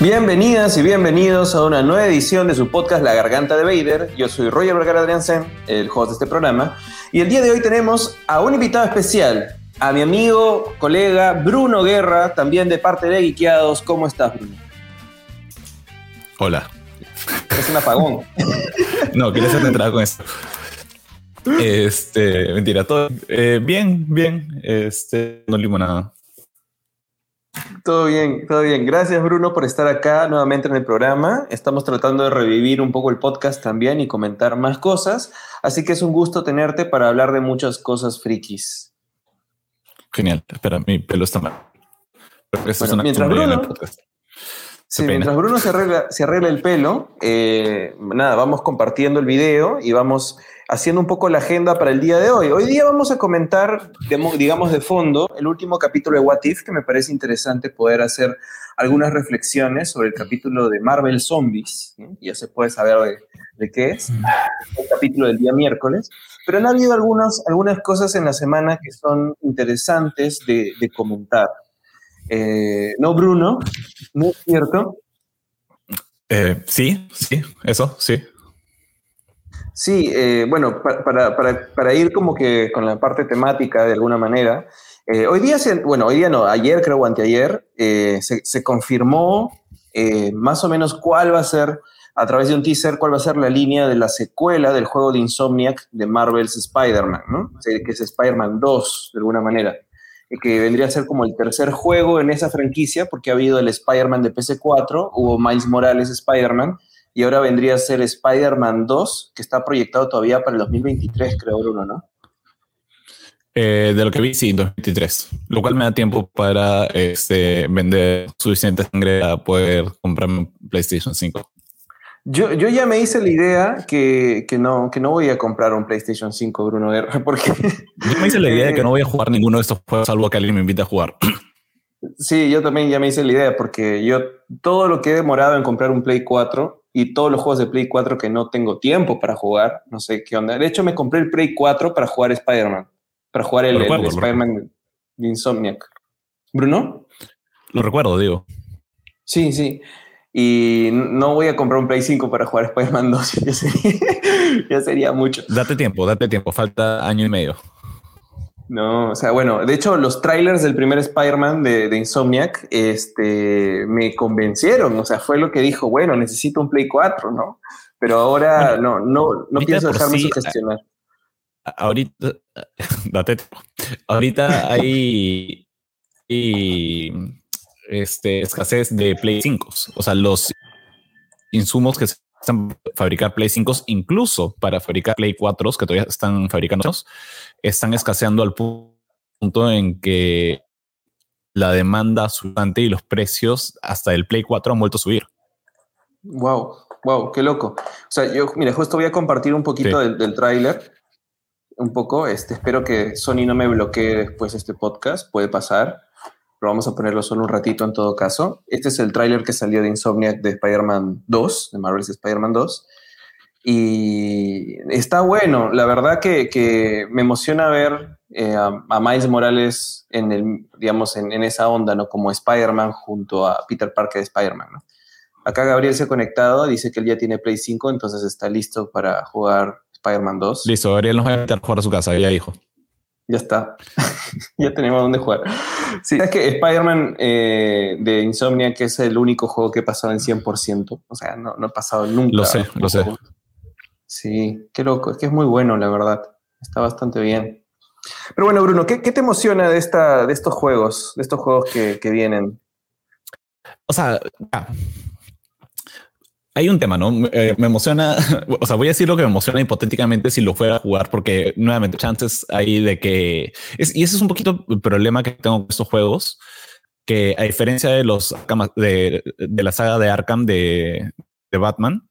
Bienvenidas y bienvenidos a una nueva edición de su podcast La Garganta de Vader. Yo soy Roger Vergara Adriansen, el host de este programa. Y el día de hoy tenemos a un invitado especial, a mi amigo, colega Bruno Guerra, también de parte de Guiqueados. ¿Cómo estás, Bruno? Hola. Es un apagón. no, quería hacerte entrada con esto. Este, mentira, todo eh, bien, bien. Este, no limonada. Todo bien, todo bien. Gracias, Bruno, por estar acá nuevamente en el programa. Estamos tratando de revivir un poco el podcast también y comentar más cosas. Así que es un gusto tenerte para hablar de muchas cosas frikis. Genial. Espera, mi pelo está mal. Bueno, mientras Bruno, Sí, mientras Bruno se arregla, se arregla el pelo, eh, nada, vamos compartiendo el video y vamos haciendo un poco la agenda para el día de hoy. Hoy día vamos a comentar, digamos, de fondo el último capítulo de What If, que me parece interesante poder hacer algunas reflexiones sobre el capítulo de Marvel Zombies. Ya se puede saber de, qué es, el capítulo del día miércoles. Pero han habido algunas, algunas cosas en la semana que son interesantes de, de comentar. Eh, no, Bruno, ¿no es cierto? Eh, sí, sí, eso, sí. Sí, eh, bueno, para, ir como que con la parte temática de alguna manera, hoy día, se, bueno, hoy día no, ayer creo o anteayer, se, se, confirmó más o menos cuál va a ser, a través de un teaser, cuál va a ser la línea de la secuela del juego de Insomniac de Marvel's Spider-Man, ¿no? que es Spider-Man 2, de alguna manera que vendría a ser como el tercer juego en esa franquicia, porque ha habido el Spider-Man de PC4, hubo Miles Morales Spider-Man, y ahora vendría a ser Spider-Man 2, que está proyectado todavía para el 2023, creo, Bruno, ¿no? Eh, de lo que vi, sí, 2023. Lo cual me da tiempo para este, vender suficiente sangre a poder comprarme un PlayStation 5. Yo, yo ya me hice la idea que, que, no, que no voy a comprar un PlayStation 5, Bruno Guerra, porque... Yo me hice la idea de que no voy a jugar ninguno de estos juegos salvo que alguien me invite a jugar. Sí, yo también ya me hice la idea, porque yo todo lo que he demorado en comprar un Play 4 y todos los juegos de Play 4 que no tengo tiempo para jugar, no sé qué onda. De hecho, me compré el Play 4 para jugar Spider-Man, para jugar el, el Spider-Man de Insomniac. ¿Bruno? Lo recuerdo, digo. Sí, sí. Y no voy a comprar un Play 5 para jugar Spider-Man 2, ya sería, mucho. Date tiempo, date tiempo, falta año y medio. No, o sea, bueno, de hecho los trailers del primer Spider-Man de, Insomniac este, me convencieron, o sea, fue lo que dijo, bueno, necesito un Play 4, ¿no? Pero ahora no, no, no pienso dejarme sugestionar. Ahorita, date tiempo. Ahorita hay, y este, escasez de Play 5. O sea, los insumos que se están fabricar Play 5, incluso para fabricar Play 4, que todavía están fabricando, están escaseando al punto en que la demanda subante y los precios hasta el Play 4 han vuelto a subir. Wow, wow, qué loco. O sea, yo, mira, justo voy a compartir un poquito del, del tráiler. Un poco, este, espero que Sony no me bloquee después este podcast, puede pasar pero vamos a ponerlo solo un ratito en todo caso. Este es el tráiler que salió de Insomniac de Spider-Man 2, de Marvel's Spider-Man 2. Y está bueno, la verdad que, que me emociona ver eh, a, Miles Morales en, el, digamos, en, en esa onda, ¿no? Como Spider-Man junto a Peter Parker de Spider-Man, ¿no? Acá Gabriel se ha conectado, dice que él ya tiene Play 5, entonces está listo para jugar Spider-Man 2. Listo, Gabriel nos va a invitar a jugar a su casa, ya dijo. Ya está. ya tenemos dónde jugar. Sí, es que Spider-Man eh, de Insomnia, que es el único juego que he pasado en 100%. O sea, no, no he pasado nunca. Lo sé, lo sé. Sí, qué loco. Es que es muy bueno, la verdad. Está bastante bien. Pero bueno, Bruno, ¿qué, qué te emociona de, esta, de estos juegos, de estos juegos que, que vienen? O sea, hay un tema, ¿no? Eh, me emociona, o sea, voy a decir lo que me emociona hipotéticamente si lo fuera a jugar, porque nuevamente chances hay de que, y ese es un poquito el problema que tengo con estos juegos, que a diferencia de los de la saga de Arkham de, de Batman,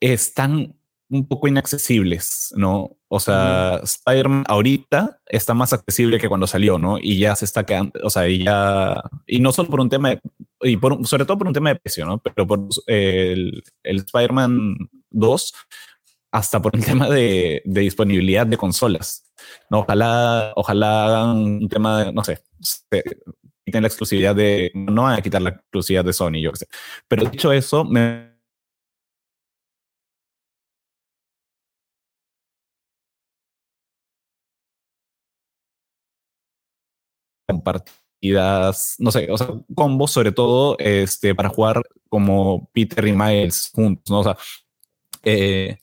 están un poco inaccesibles, ¿no? O sea, Spider-Man ahorita está más accesible que cuando salió, ¿no? Y ya se está quedando, o sea, y ya, y no solo por un tema, de, y por, sobre todo por un tema de precio, ¿no? Pero por el, el Spider-Man 2, hasta por el tema de, de, disponibilidad de consolas. No, ojalá, ojalá hagan un tema de, no sé, quiten la exclusividad de, no van a quitar la exclusividad de Sony, yo qué sé. Pero dicho eso, me compartidas, no sé, o sea, combos sobre todo este, para jugar como Peter y Miles juntos, ¿no? O sea, eh,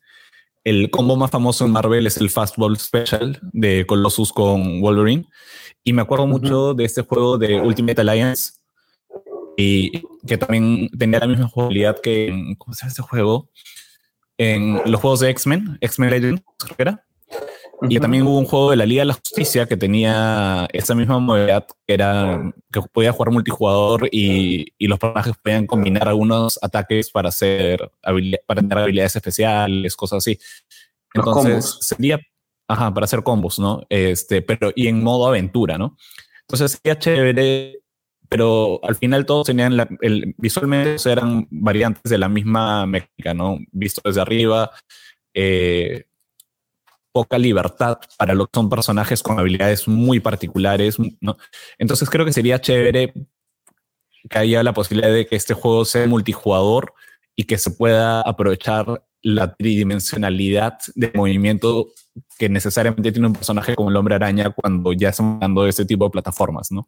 el combo más famoso en Marvel es el Fastball Special de Colossus con Wolverine. Y me acuerdo mucho de este juego de Ultimate Alliance y que también tenía la misma jugabilidad que en, ¿cómo se llama este juego? En los juegos de X-Men, X-Men Legends, creo que era. Y también hubo un juego de la Liga de la Justicia que tenía esa misma modalidad, que era que podía jugar multijugador y, y los personajes podían combinar algunos ataques para hacer para tener habilidades especiales, cosas así. Entonces sería ajá, para hacer combos, ¿no? Este, pero y en modo aventura, ¿no? Entonces sería chévere, pero al final todos tenían la, el, visualmente eran variantes de la misma mecánica, ¿no? Visto desde arriba. Eh, poca libertad para lo que son personajes con habilidades muy particulares, ¿no? Entonces creo que sería chévere que haya la posibilidad de que este juego sea multijugador y que se pueda aprovechar la tridimensionalidad de movimiento que necesariamente tiene un personaje como el hombre araña cuando ya estamos de este tipo de plataformas, ¿no?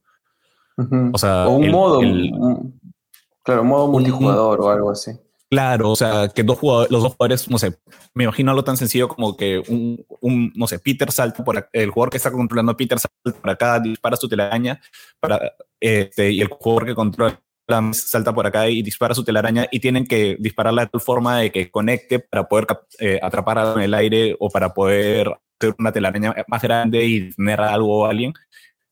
O sea, un modo, claro, un modo multijugador o algo así. Claro, o sea, que dos jugadores, los dos jugadores, no sé, me imagino algo tan sencillo como que un, un no sé, Peter salta por el jugador que está controlando a Peter salta por acá, dispara su telaraña, este, y el jugador que controla salta por acá y dispara su telaraña y tienen que dispararla de tal forma de que conecte para poder eh, atrapar en el aire o para poder hacer una telaraña más grande y tener algo o alguien.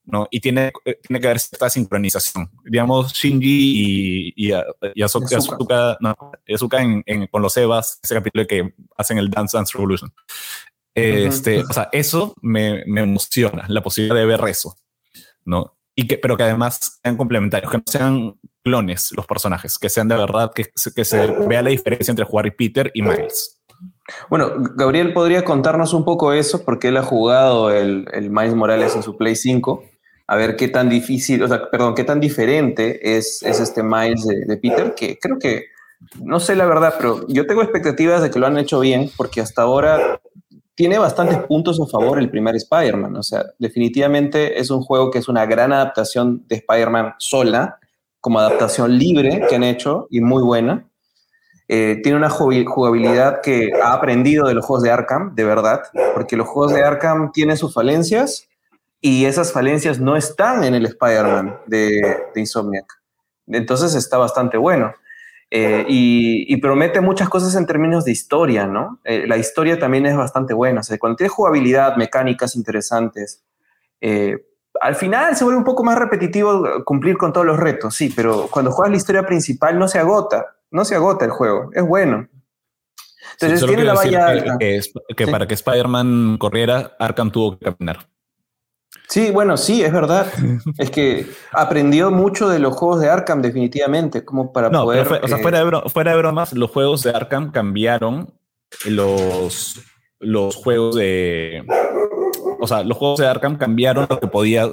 ¿No? Y tiene, eh, tiene que haber esta sincronización. Digamos, Shinji y, y, y Asuka, en, con los Evas, ese capítulo que hacen el Dance Dance Revolution. Este, O sea, eso me, me, emociona, la posibilidad de ver eso, ¿no? Y que, pero que además sean complementarios, que no sean clones los personajes, que sean de verdad, que, que se vea la diferencia entre jugar Peter y Miles. Bueno, Gabriel podría contarnos un poco eso, porque él ha jugado el, el Miles Morales en su Play 5 a ver qué tan difícil, o sea, perdón, qué tan diferente es, es este Miles de, Peter, que creo que, no sé la verdad, pero yo tengo expectativas de que lo han hecho bien, porque hasta ahora tiene bastantes puntos a favor el primer Spider-Man, o sea, definitivamente es un juego que es una gran adaptación de Spider-Man sola, como adaptación libre que han hecho y muy buena. Eh, tiene una jugabilidad que ha aprendido de los juegos de Arkham, de verdad, porque los juegos de Arkham tienen sus falencias, y esas falencias no están en el Spider-Man de, Insomniac. Entonces está bastante bueno. Eh, y, promete muchas cosas en términos de historia, ¿no? Eh, la historia también es bastante buena. O sea, cuando tiene jugabilidad, mecánicas interesantes, eh, al final se vuelve un poco más repetitivo cumplir con todos los retos, sí, pero cuando juegas la historia principal no se agota, no se agota el juego, es bueno. Entonces tiene la valla que, para que Spider-Man corriera, Arkham tuvo que caminar. Sí, bueno, sí, es verdad. es que aprendió mucho de los juegos de Arkham, definitivamente, como para poder. o sea, fuera de, fuera de bromas, los juegos de Arkham cambiaron los, los juegos de. O sea, los juegos de Arkham cambiaron lo que podías.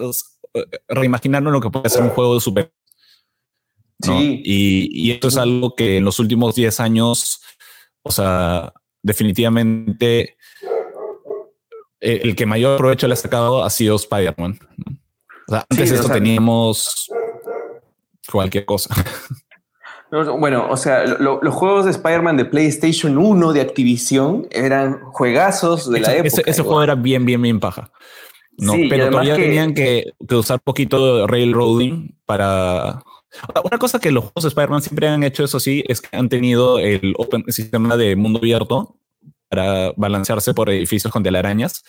Reimaginaron lo que puede ser un juego de super. Sí. Y, y esto es algo que en los últimos 10 años, o sea, definitivamente eh, el que mayor provecho le ha sacado ha sido Spider-Man. antes de eso teníamos cualquier cosa. Bueno, o sea, los juegos de Spider-Man de PlayStation 1 de Activision eran juegazos de la época. Ese, juego era bien, bien, bien paja. No, pero todavía tenían que, que, usar poquito de railroading para. Una cosa que los juegos de Spider-Man siempre han hecho, eso sí, es que han tenido el open sistema de mundo abierto para balancearse por edificios con telarañas.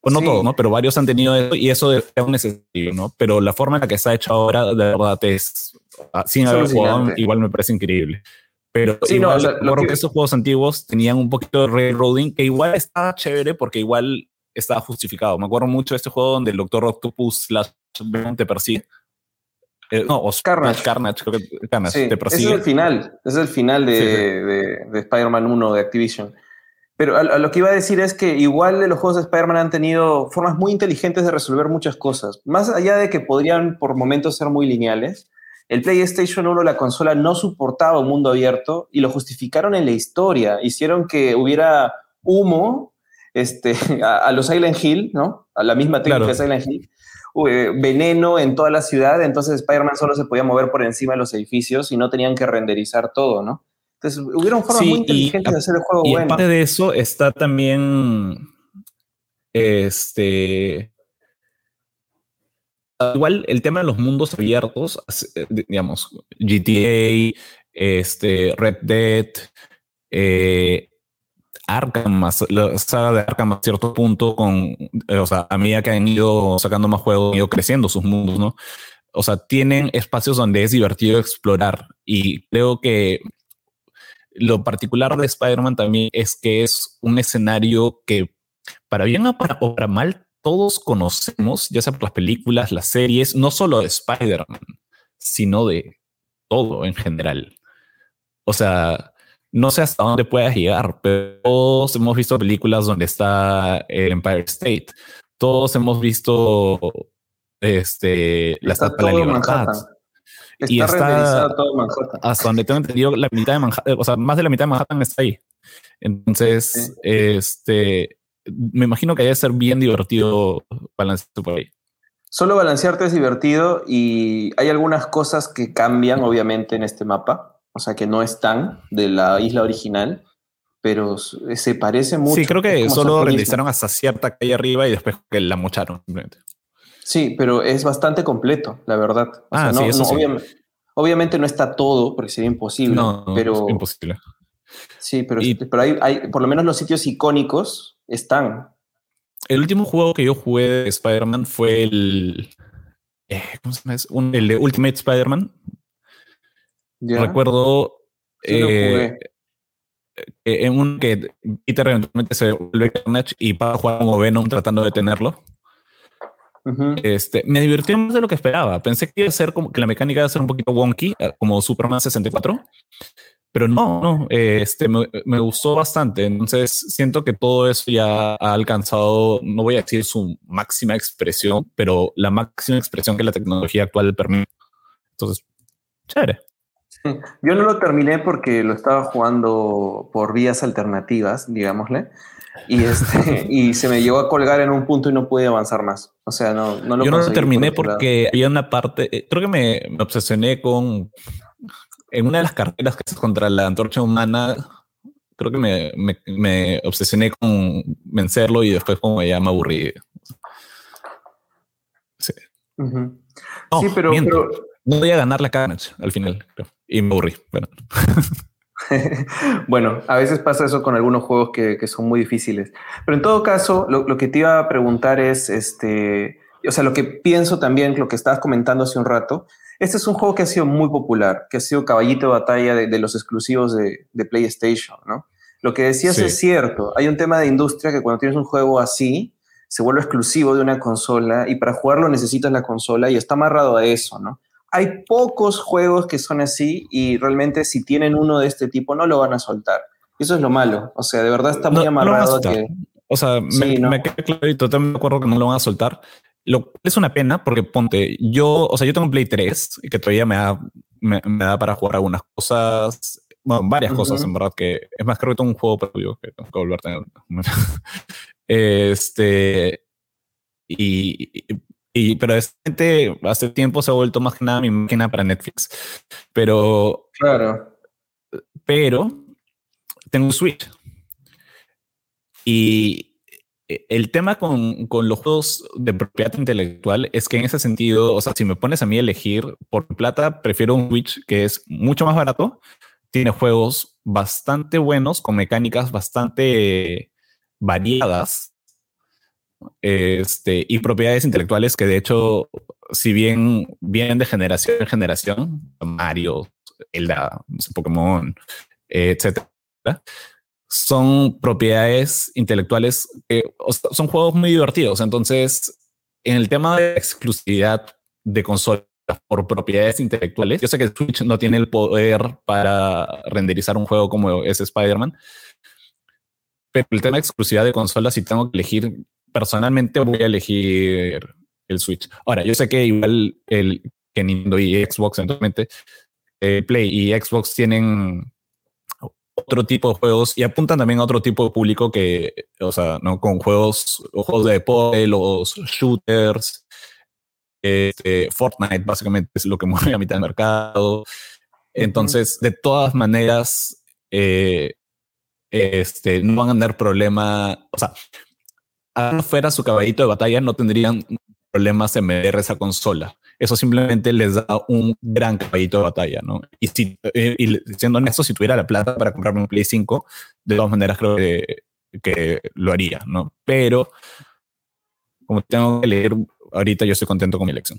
Pues no todos, ¿no? Pero varios han tenido eso y eso es un necesario, ¿no? Pero la forma en la que está hecho ahora, de verdad, es, ah, sin haber jugado, igual me parece increíble. Pero sí, igual, no, que... esos juegos antiguos tenían un poquito de railroading que igual estaba chévere porque igual estaba justificado. Me acuerdo mucho de este juego donde el Doctor Octopus slash te persigue. Eh, no, Carnage. Carnage, creo que Carnage te persigue. Ese es el final, es el final de, de, de Spider-Man 1 de Activision. Pero a, lo que iba a decir es que igual de los juegos de Spider-Man han tenido formas muy inteligentes de resolver muchas cosas. Más allá de que podrían por momentos ser muy lineales, el PlayStation 1, la consola, no soportaba un mundo abierto y lo justificaron en la historia. Hicieron que hubiera humo este, a, los Silent Hill, ¿no? A la misma técnica de Silent Hill. Eh, veneno en toda la ciudad, entonces Spider-Man solo se podía mover por encima de los edificios y no tenían que renderizar todo, ¿no? Entonces, hubieron formas muy inteligentes de hacer el juego y bueno. Aparte de eso, está también. Este. Igual el tema de los mundos abiertos, eh, digamos, GTA, este, Red Dead, eh, Arkham, la saga de Arkham a cierto punto, con, eh, o sea, a medida que han ido sacando más juegos, han ido creciendo sus mundos, ¿no? O sea, tienen espacios donde es divertido explorar y creo que lo particular de Spider-Man también es que es un escenario que, para bien o para, mal, todos conocemos, ya sea por las películas, las series, no solo de Spider-Man, sino de todo en general. O sea, no sé hasta dónde puedas llegar, pero todos hemos visto películas donde está el Empire State. Todos hemos visto este, la Estatua de la Libertad. Y está todo Manhattan. Hasta donde tengo entendido, la mitad de Manhattan, o sea, más de la mitad de Manhattan está ahí. Entonces, este, me imagino que debe ser bien divertido balancear por ahí. Solo balancearte es divertido y hay algunas cosas que cambian, obviamente, en este mapa. O sea, que no están de la isla original, pero se parece mucho. Sí, creo que solo realizaron hasta cierta calle arriba y después que la mocharon, simplemente. Sí, pero es bastante completo, la verdad. ah, sí, eso sí. Obviamente, no está todo, porque sería imposible. No, pero, es imposible. Sí, pero, pero hay, hay, por lo menos los sitios icónicos están. El último juego que yo jugué de Spider-Man fue el. Eh, ¿Cómo se llama? el de Ultimate Spider-Man. Recuerdo. Eh, eh, en un que Peter eventualmente se vuelve Carnage y para jugar como Venom tratando de detenerlo este, me divirtió más de lo que esperaba. Pensé que iba a ser como que la mecánica iba a ser un poquito wonky, eh, como Superman 64, pero no, no, este, me, me, gustó bastante. Entonces siento que todo eso ya ha alcanzado, no voy a decir su máxima expresión, pero la máxima expresión que la tecnología actual permite. Entonces, chévere. Yo no lo terminé porque lo estaba jugando por vías alternativas, digámosle. Y, este, y se me llegó a colgar en un punto y no pude avanzar más. O sea, no, no lo Yo no lo terminé porque había una parte, eh, creo que me, me, obsesioné con, en una de las carreras que es contra la antorcha humana, creo que me, me, me obsesioné con vencerlo y después como ya me aburrí. Sí. sí, pero, pero, No voy a ganar la Carnage al final, y me aburrí. Bueno. bueno, a veces pasa eso con algunos juegos que, son muy difíciles. Pero en todo caso, lo, que te iba a preguntar es, este, o sea, lo que pienso también, lo que estabas comentando hace un rato, este es un juego que ha sido muy popular, que ha sido caballito de batalla de, los exclusivos de, PlayStation, ¿no? Lo que decías es cierto, hay un tema de industria que cuando tienes un juego así, se vuelve exclusivo de una consola y para jugarlo necesitas la consola y está amarrado a eso, ¿no? Hay pocos juegos que son así y realmente si tienen uno de este tipo no lo van a soltar. Eso es lo malo. O sea, de verdad está muy amarrado. que, o sea, me, queda claro y totalmente de acuerdo que no lo van a soltar. Lo es una pena porque ponte, yo, o sea, yo tengo un Play 3 que todavía me da, me, da para jugar algunas cosas, bueno, varias cosas en verdad que es más creo que tengo un juego propio que tengo que volver a tener. este, y, y, pero este, hace tiempo se ha vuelto más que nada mi máquina para Netflix. Pero. Claro. Pero tengo un Switch. Y el tema con, con, los juegos de propiedad intelectual es que en ese sentido, o sea, si me pones a mí a elegir por plata, prefiero un Switch que es mucho más barato, tiene juegos bastante buenos, con mecánicas bastante variadas este, y propiedades intelectuales que de hecho, si bien vienen de generación en generación, Mario, Zelda, Pokémon, etcétera, son propiedades intelectuales que son juegos muy divertidos. Entonces, en el tema de exclusividad de consolas por propiedades intelectuales, yo sé que Switch no tiene el poder para renderizar un juego como es Spider-Man, Pero el tema de exclusividad de consolas, si tengo que elegir, personalmente voy a elegir el Switch. Ahora, yo sé que igual el que Nintendo y Xbox, eventualmente, eh, Play y Xbox tienen otro tipo de juegos y apuntan también a otro tipo de público que, o sea, ¿no? con juegos, juegos de deporte, los shooters, este, Fortnite básicamente es lo que mueve a mitad del mercado. Entonces, de todas maneras, eh, este, no van a tener problema, o sea, fuera su caballito de batalla, no tendrían problemas en vender esa consola. Eso simplemente les da un gran caballito de batalla, ¿no? Y, si, eh, y siendo honesto, si tuviera la plata para comprarme un Play 5, de todas maneras creo que, que lo haría, ¿no? Pero como tengo que leer, ahorita yo estoy contento con mi elección.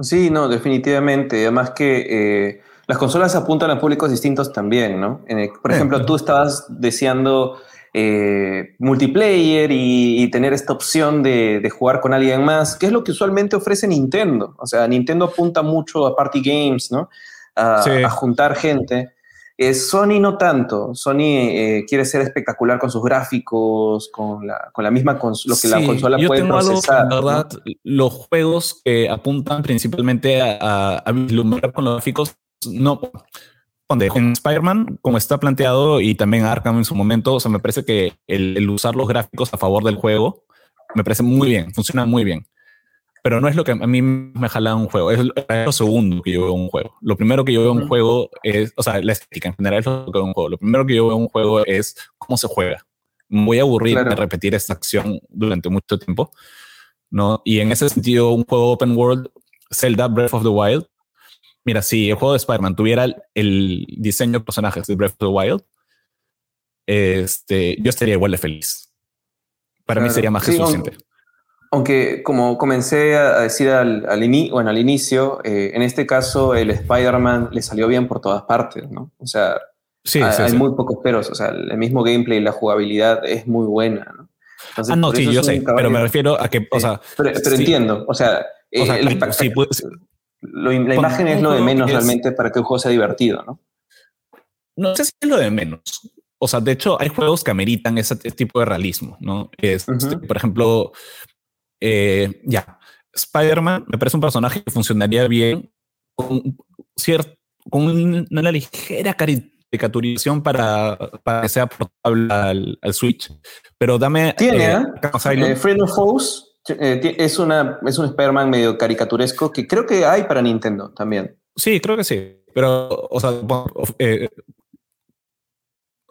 Sí, no, definitivamente. Además que eh, las consolas apuntan a públicos distintos también, ¿no? por ejemplo, tú estabas deseando eh, multiplayer y, tener esta opción de, jugar con alguien más, que es lo que usualmente ofrece Nintendo. O sea, Nintendo apunta mucho a party games, ¿no? A, juntar gente. Eh, Sony no tanto. Sony eh, quiere ser espectacular con sus gráficos, con la, con la misma lo que la consola puede procesar. verdad, los juegos que apuntan principalmente a, a, vislumbrar con los gráficos no. En Spider-Man, como está planteado, y también Arkham en su momento, o sea, me parece que el, usar los gráficos a favor del juego me parece muy bien, funciona muy bien. Pero no es lo que a mí me jala un juego, es lo segundo que yo veo un juego. Lo primero que yo veo un juego es, o sea, la estética en general es lo que veo un juego. Lo primero que yo veo un juego es cómo se juega. Me voy a aburrir de repetir esta acción durante mucho tiempo. ¿no? Y en ese sentido, un juego open world, Zelda Breath of the Wild, Mira, si el juego de Spider-Man tuviera el, diseño de personajes de Breath of the Wild, este, yo estaría igual de feliz. Para mí sería más que suficiente. Aunque, como comencé a decir al, bueno, al inicio, eh, en este caso el Spider-Man le salió bien por todas partes, ¿no? O sea, hay, muy pocos peros. O sea, el mismo gameplay y la jugabilidad es muy buena, ¿no? ah, no, sí, yo sé, pero me refiero a que, o sea... Pero, entiendo, o sea... O sea eh, la imagen es lo de menos realmente para que el juego sea divertido, ¿no? No sé si es lo de menos. O sea, de hecho, hay juegos que ameritan ese tipo de realismo, ¿no? Este, por ejemplo, eh, ya, Spider-Man me parece un personaje que funcionaría bien con, cierto, con una ligera caricaturización para, para que sea portable al, Switch. Pero dame. Tiene, eh, ¿eh? Friend of Foes eh, es, una, es un Spider-Man medio caricaturesco que creo que hay para Nintendo también. Sí, creo que sí. Pero, o sea, eh,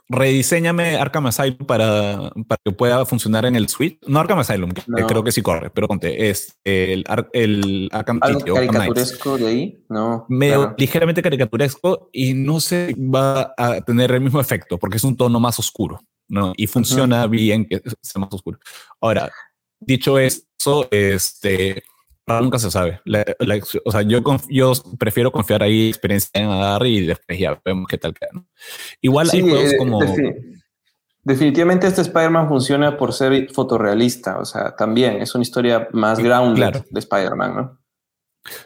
rediseñame Arkham Asylum para, para que pueda funcionar en el Switch. No Arkham Asylum, que creo que sí corre, pero conté, es el, el Arkham ¿Algo caricaturesco de ahí? No. Medio ligeramente caricaturesco y no se va a tener el mismo efecto porque es un tono más oscuro, ¿no? Y funciona bien que sea más oscuro. Ahora, dicho esto, eso, este, nunca se sabe. o sea, yo, yo prefiero confiar ahí experiencia en dar y después ya vemos qué tal queda. Igual hay juegos eh, como... definitivamente este Spider-Man funciona por ser fotorrealista, o sea, también es una historia más grounded de Spider-Man, ¿no?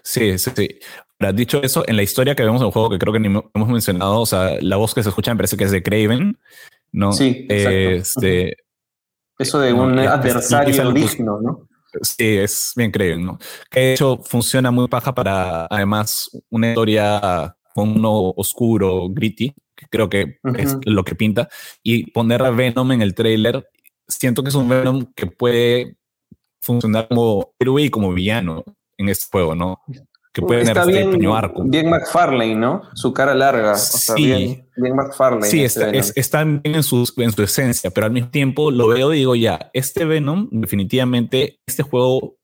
Sí, sí, sí. Ahora, dicho eso, en la historia que vemos en el juego, que creo que ni hemos mencionado, o sea, la voz que se escucha me parece que es de Craven, ¿no? Sí, Este, Eso de un adversario digno, ¿no? Sí, es bien creíble, ¿no? Que de hecho funciona muy paja para, además, una historia con uno oscuro, gritty, que creo que es lo que pinta, y poner a Venom en el trailer, siento que es un Venom que puede funcionar como héroe y como villano en este juego, ¿no? Que puede tener este bien, arco. Bien McFarlane, ¿no? Su cara larga. sí, bien, bien McFarlane. Sí, este está, bien en su, en su esencia, pero al mismo tiempo lo veo y digo ya, este Venom, definitivamente, este juego,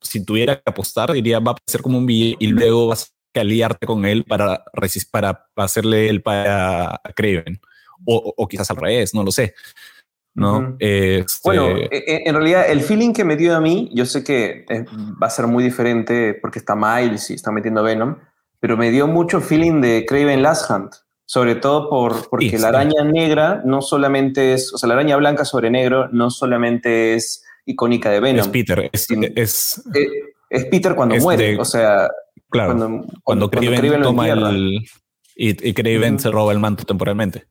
si tuviera que apostar, diría va a ser como un billete y luego vas a aliarte con él para, para hacerle el para a Craven. O, o, quizás al revés, no lo sé. ¿No? Este bueno, e, e, en realidad el feeling que me dio a mí, yo sé que va a ser muy diferente porque está Miles y está metiendo Venom, pero me dio mucho feeling de Craven Last Hunt, sobre todo por, porque la araña negra no solamente es, o sea, la araña blanca sobre negro no solamente es icónica de Venom. Es Peter, es, es, es, Peter cuando muere, o sea, claro, cuando, cuando, Craven, toma el... Y, y Craven se roba el manto temporalmente.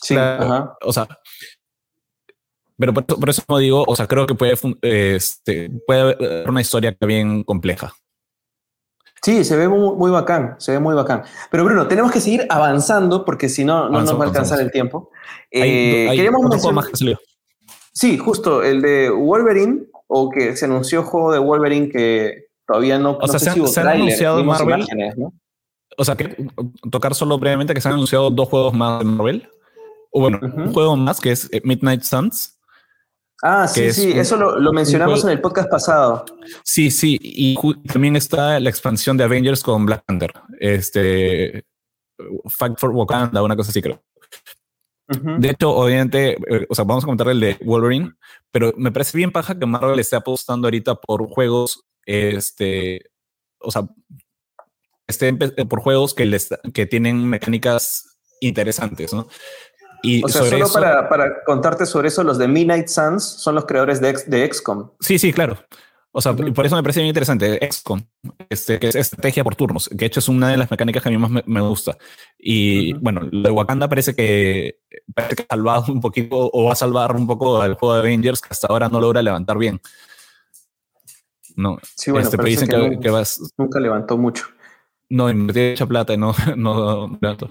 Sí, o sea, Pero por eso, por digo, o sea, creo que puede, este, puede haber una historia bien compleja. Sí, se ve muy, bacán, se ve muy bacán. Pero Bruno, tenemos que seguir avanzando porque si no, no nos va a alcanzar el tiempo. Eh, queremos más que salió. Sí, justo, el de Wolverine, o que se anunció juego de Wolverine que todavía no, o sea, se, han anunciado Marvel. O sea, que tocar solo brevemente que se han anunciado dos juegos más de Marvel. O bueno, un juego más que es eh, Midnight Suns, Ah, sí, sí, eso lo, mencionamos en el podcast pasado. Sí, sí, y también está la expansión de Avengers con Black Panther. Este, Fact for Wakanda, una cosa así creo. De hecho, obviamente, eh, o sea, vamos a comentar el de Wolverine, pero me parece bien paja que Marvel esté apostando ahorita por juegos, este, o sea, esté por juegos que, les, que tienen mecánicas interesantes, ¿no? O sea, solo para, para, contarte sobre eso, los de Midnight Suns son los creadores de, de XCOM. Sí, sí, claro. O sea, por eso me parece bien interesante XCOM, este, que es estrategia por turnos, que de hecho es una de las mecánicas que a mí más me, gusta. Y bueno, lo de Wakanda parece que, parece que ha salvado un poquito o va a salvar un poco al juego de Avengers que hasta ahora no logra levantar bien. No, sí, bueno, este, pero dicen que, vas, nunca levantó mucho. No, invertí mucha plata y no, no levantó.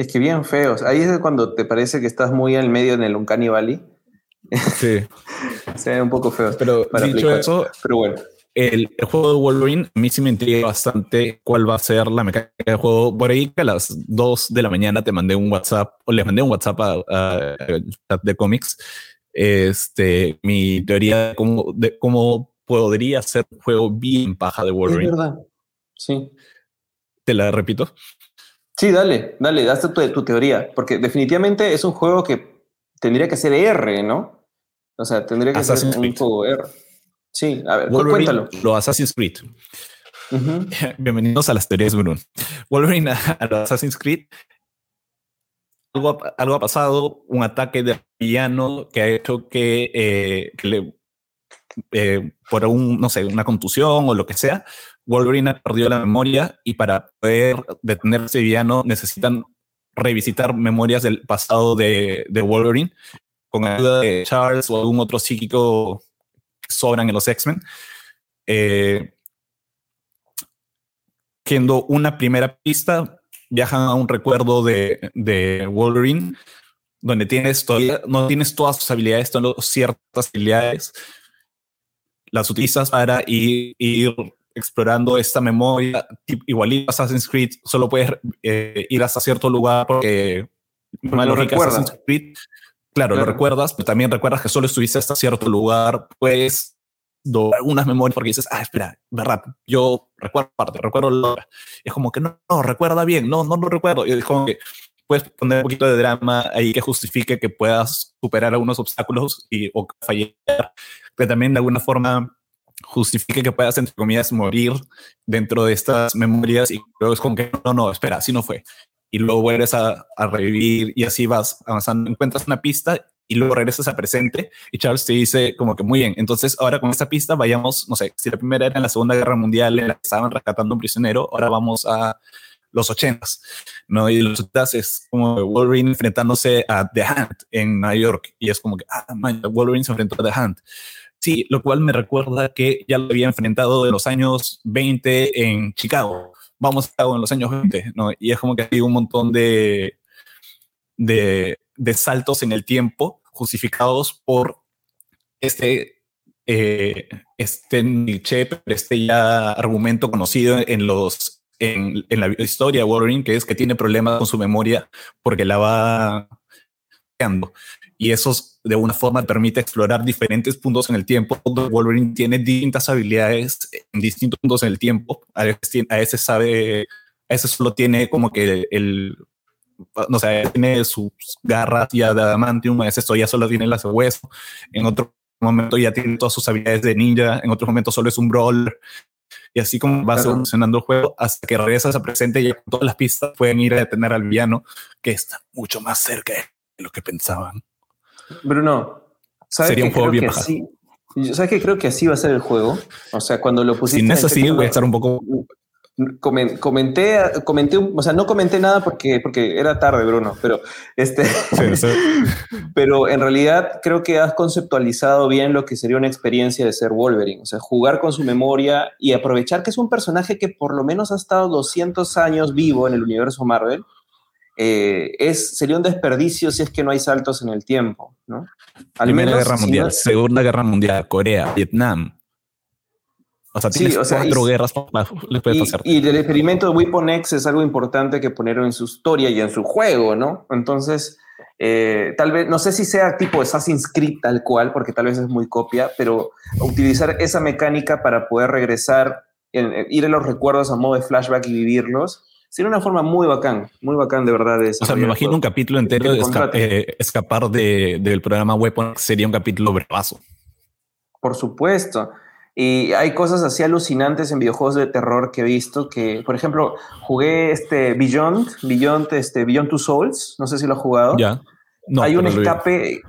Es que bien feos. Ahí es cuando te parece que estás muy al medio en el Uncanny Valley. Sí. Se ve un poco feo. Pero dicho eso, pero bueno. El, juego de Wolverine a mí sí me intriga bastante cuál va a ser la mecánica del juego. Por ahí que a las 2 de la mañana te mandé un WhatsApp o le mandé un WhatsApp a, chat de cómics. Este, mi teoría de cómo, de cómo podría ser un juego bien paja de Wolverine. Es verdad. Sí. Te la repito. Sí, dale, dale, date tu, tu, teoría, porque definitivamente es un juego que tendría que ser R, ¿no? O sea, tendría que ser un juego R. Sí, a ver, cuéntalo. Lo Assassin's Creed. Bienvenidos a las teorías, Bruno. Wolverine a, Assassin's Creed. Algo, algo, ha pasado, un ataque de villano que ha hecho que, eh, le, eh, por un, no sé, una contusión o lo que sea, Wolverine ha perdido la memoria y para poder detener ese villano necesitan revisitar memorias del pasado de, Wolverine con ayuda de Charles o algún otro psíquico que sobran en los X-Men. Eh, siendo una primera pista, viajan a un recuerdo de, Wolverine, donde tienes todavía, no tienes todas sus habilidades, ciertas habilidades, las utilizas para ir explorando esta memoria, igualito Assassin's Creed, solo puedes eh, ir hasta cierto lugar porque lo recuerdas. claro, lo recuerdas, pero también recuerdas que solo estuviste hasta cierto lugar, puedes dar algunas memorias porque dices, ah, espera, verdad, yo recuerdo parte, recuerdo la Es como que no, no, recuerda bien, no, no lo recuerdo. Y es como que puedes poner un poquito de drama ahí que justifique que puedas superar algunos obstáculos y, o fallar, pero también de alguna forma justifique que puedas, entre comillas, morir dentro de estas memorias y luego es como que no, no, espera, así no fue. Y luego vuelves a, a revivir y así vas avanzando, encuentras una pista y luego regresas al presente y Charles te dice como que muy bien, entonces ahora con esta pista vayamos, no sé, si la primera era en la Segunda Guerra Mundial en la que estaban rescatando un prisionero, ahora vamos a los ochentas, ¿no? Y los ochentas es como Wolverine enfrentándose a The Hand en Nueva York y es como que, ah, man, Wolverine se enfrentó a The Hand. Sí, lo cual me recuerda que ya lo había enfrentado en los años 20 en Chicago. Vamos a en los años 20, ¿no? Y es como que hay un montón de, de, saltos en el tiempo justificados por este, eh, este este ya argumento conocido en los en, en, la historia de Wolverine, que es que tiene problemas con su memoria porque la va creando y eso de una forma permite explorar diferentes puntos en el tiempo. Wolverine tiene distintas habilidades en distintos puntos en el tiempo. A veces, a veces sabe, a veces solo tiene como que el, no sé, tiene sus garras ya de adamantium, a veces ya solo tiene las de hueso, en otro momento ya tiene todas sus habilidades de ninja, en otro momento solo es un brawler. Y así como va funcionando el juego hasta que regresas a presente y todas las pistas pueden ir a detener al villano que está mucho más cerca de lo que pensaban. Bruno, ¿sabes Sería un juego bien ¿Sabes que creo que así va a ser el juego? O sea, cuando lo pusiste. Sin eso sí, voy a estar un poco. comenté, comenté, o sea, no comenté nada porque, porque era tarde, Bruno, pero, este, pero en realidad creo que has conceptualizado bien lo que sería una experiencia de ser Wolverine, o sea, jugar con su memoria y aprovechar que es un personaje que por lo menos ha estado 200 años vivo en el universo Marvel. Eh, es, sería un desperdicio si es que no hay saltos en el tiempo, ¿no? Primera Guerra Mundial, Segunda Guerra Mundial, Corea, Vietnam, o sea, tienes cuatro guerras les puedes pasar. Y el experimento de Weapon X es algo importante que poner en su historia y en su juego, ¿no? Entonces, eh, tal vez, no sé si sea tipo Assassin's Creed tal cual, porque tal vez es muy copia, pero utilizar esa mecánica para poder regresar, ir a los recuerdos a modo de flashback y vivirlos, sería una forma muy bacán, muy bacán de verdad. De o sea, me imagino un capítulo entero de eh, escapar del programa Weapon sería un capítulo bravazo. Por supuesto. Y hay cosas así alucinantes en videojuegos de terror que he visto que, por ejemplo, jugué este Beyond, Beyond, este Beyond Two Souls, no sé si lo has jugado. Ya. No, hay un escape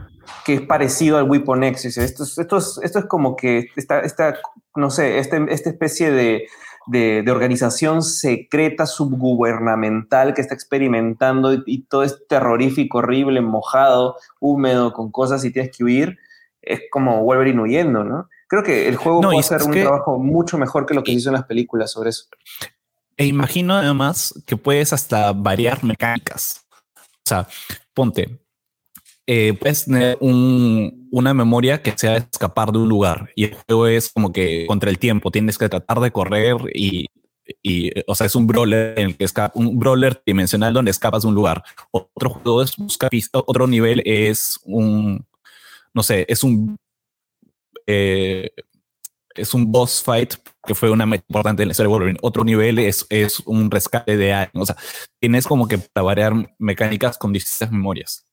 que es parecido al Weapon X. Esto es, esto es, esto es como que esta, esta no sé, este, esta especie de, de, de, organización secreta subgubernamental que está experimentando y, y, todo es terrorífico, horrible, mojado, húmedo, con cosas y tienes que huir. Es como Wolverine huyendo, ¿no? Creo que el juego puede hacer un trabajo mucho mejor que lo que se hizo en las películas sobre eso. E imagino además que puedes hasta variar mecánicas. O sea, ponte, eh, puedes tener una memoria que sea escapar de un lugar y el juego es como que contra el tiempo tienes que tratar de correr y, o sea, es un brawler en el que escapa, un brawler dimensional donde escapas de un lugar. Otro juego es buscar otro nivel es un, no sé, es un eh, es un boss fight que fue una importante en la historia. Otro nivel es, es un rescate de alguien. O sea, tienes como que para variar mecánicas con distintas memorias.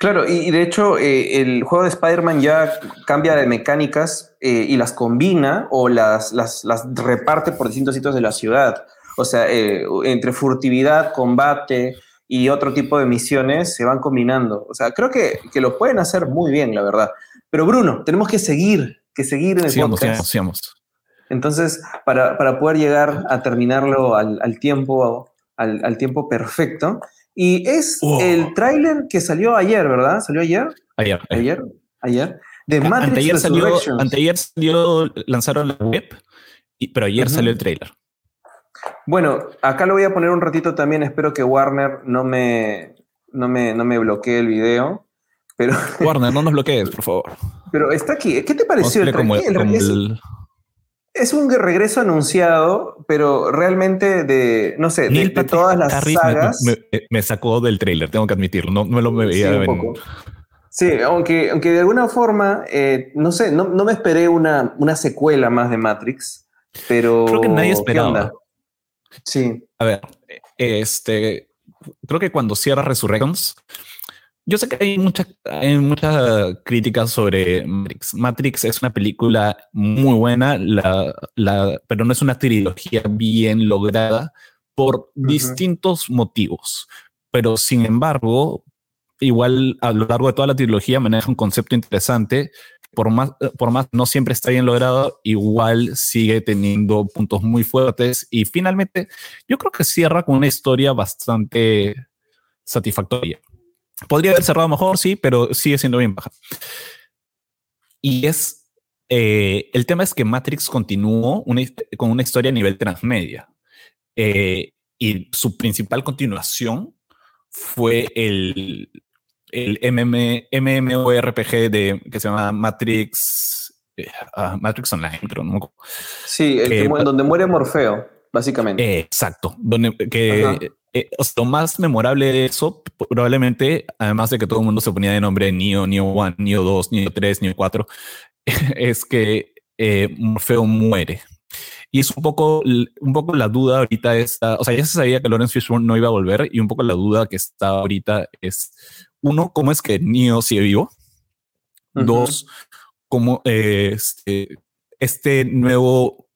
Claro, y, de hecho eh, el juego de Spider-Man ya cambia de mecánicas eh, y las combina o las, las, las, reparte por distintos sitios de la ciudad. O sea, entre furtividad, combate y otro tipo de misiones se van combinando. O sea, creo que, que lo pueden hacer muy bien, la verdad. Pero Bruno, tenemos que seguir, que seguir en el sigamos, podcast. Sigamos, Entonces, para, para, poder llegar a terminarlo al, al tiempo, al, al, tiempo perfecto. Y es el tráiler que salió ayer, ¿verdad? ¿Salió ayer? Ayer. Ayer. Ayer. De Matrix anteayer salió, anteayer salió, lanzaron la web, pero ayer salió el tráiler. Bueno, acá lo voy a poner un ratito también. Espero que Warner no me, no me, no me bloquee el video. Pero, Warner, no nos bloquees, por favor. Pero está aquí. ¿Qué te pareció el, como es, un regreso anunciado, pero realmente de, no sé, de, todas las sagas. Me, sacó del trailer, tengo que admitirlo. No, me lo veía. Sí, sí, aunque, aunque de alguna forma, eh, no sé, no, no, me esperé una, una secuela más de Matrix, pero. Creo que nadie esperaba. Sí. A ver, este. Creo que cuando cierra Resurrections, yo sé que hay muchas hay mucha críticas sobre Matrix. Matrix es una película muy buena, la, la, pero no es una trilogía bien lograda por distintos motivos. Pero sin embargo, igual a lo largo de toda la trilogía maneja un concepto interesante. Por más, por más no siempre está bien logrado, igual sigue teniendo puntos muy fuertes y finalmente yo creo que cierra con una historia bastante satisfactoria. Podría haber cerrado mejor, sí, pero sigue siendo bien baja. Y es eh, el tema es que Matrix continuó con una historia a nivel transmedia. Eh, y su principal continuación fue el, el MM, MMORPG de, que se llama Matrix, eh, ah, Matrix Online, pero no. Sí, el donde muere Morfeo, básicamente. exacto, donde que eh, lo más memorable de eso, probablemente, además de que todo el mundo se ponía de nombre Neo, Neo 1, Neo 2, Neo 3, Neo 4, es que eh, Morfeo muere. Y es un poco, un poco la duda ahorita está, o sea, ya se sabía que Lawrence Fishburne no iba a volver y un poco la duda que está ahorita es, uno, ¿cómo es que Neo sigue vivo? Dos, ¿cómo eh, este, este nuevo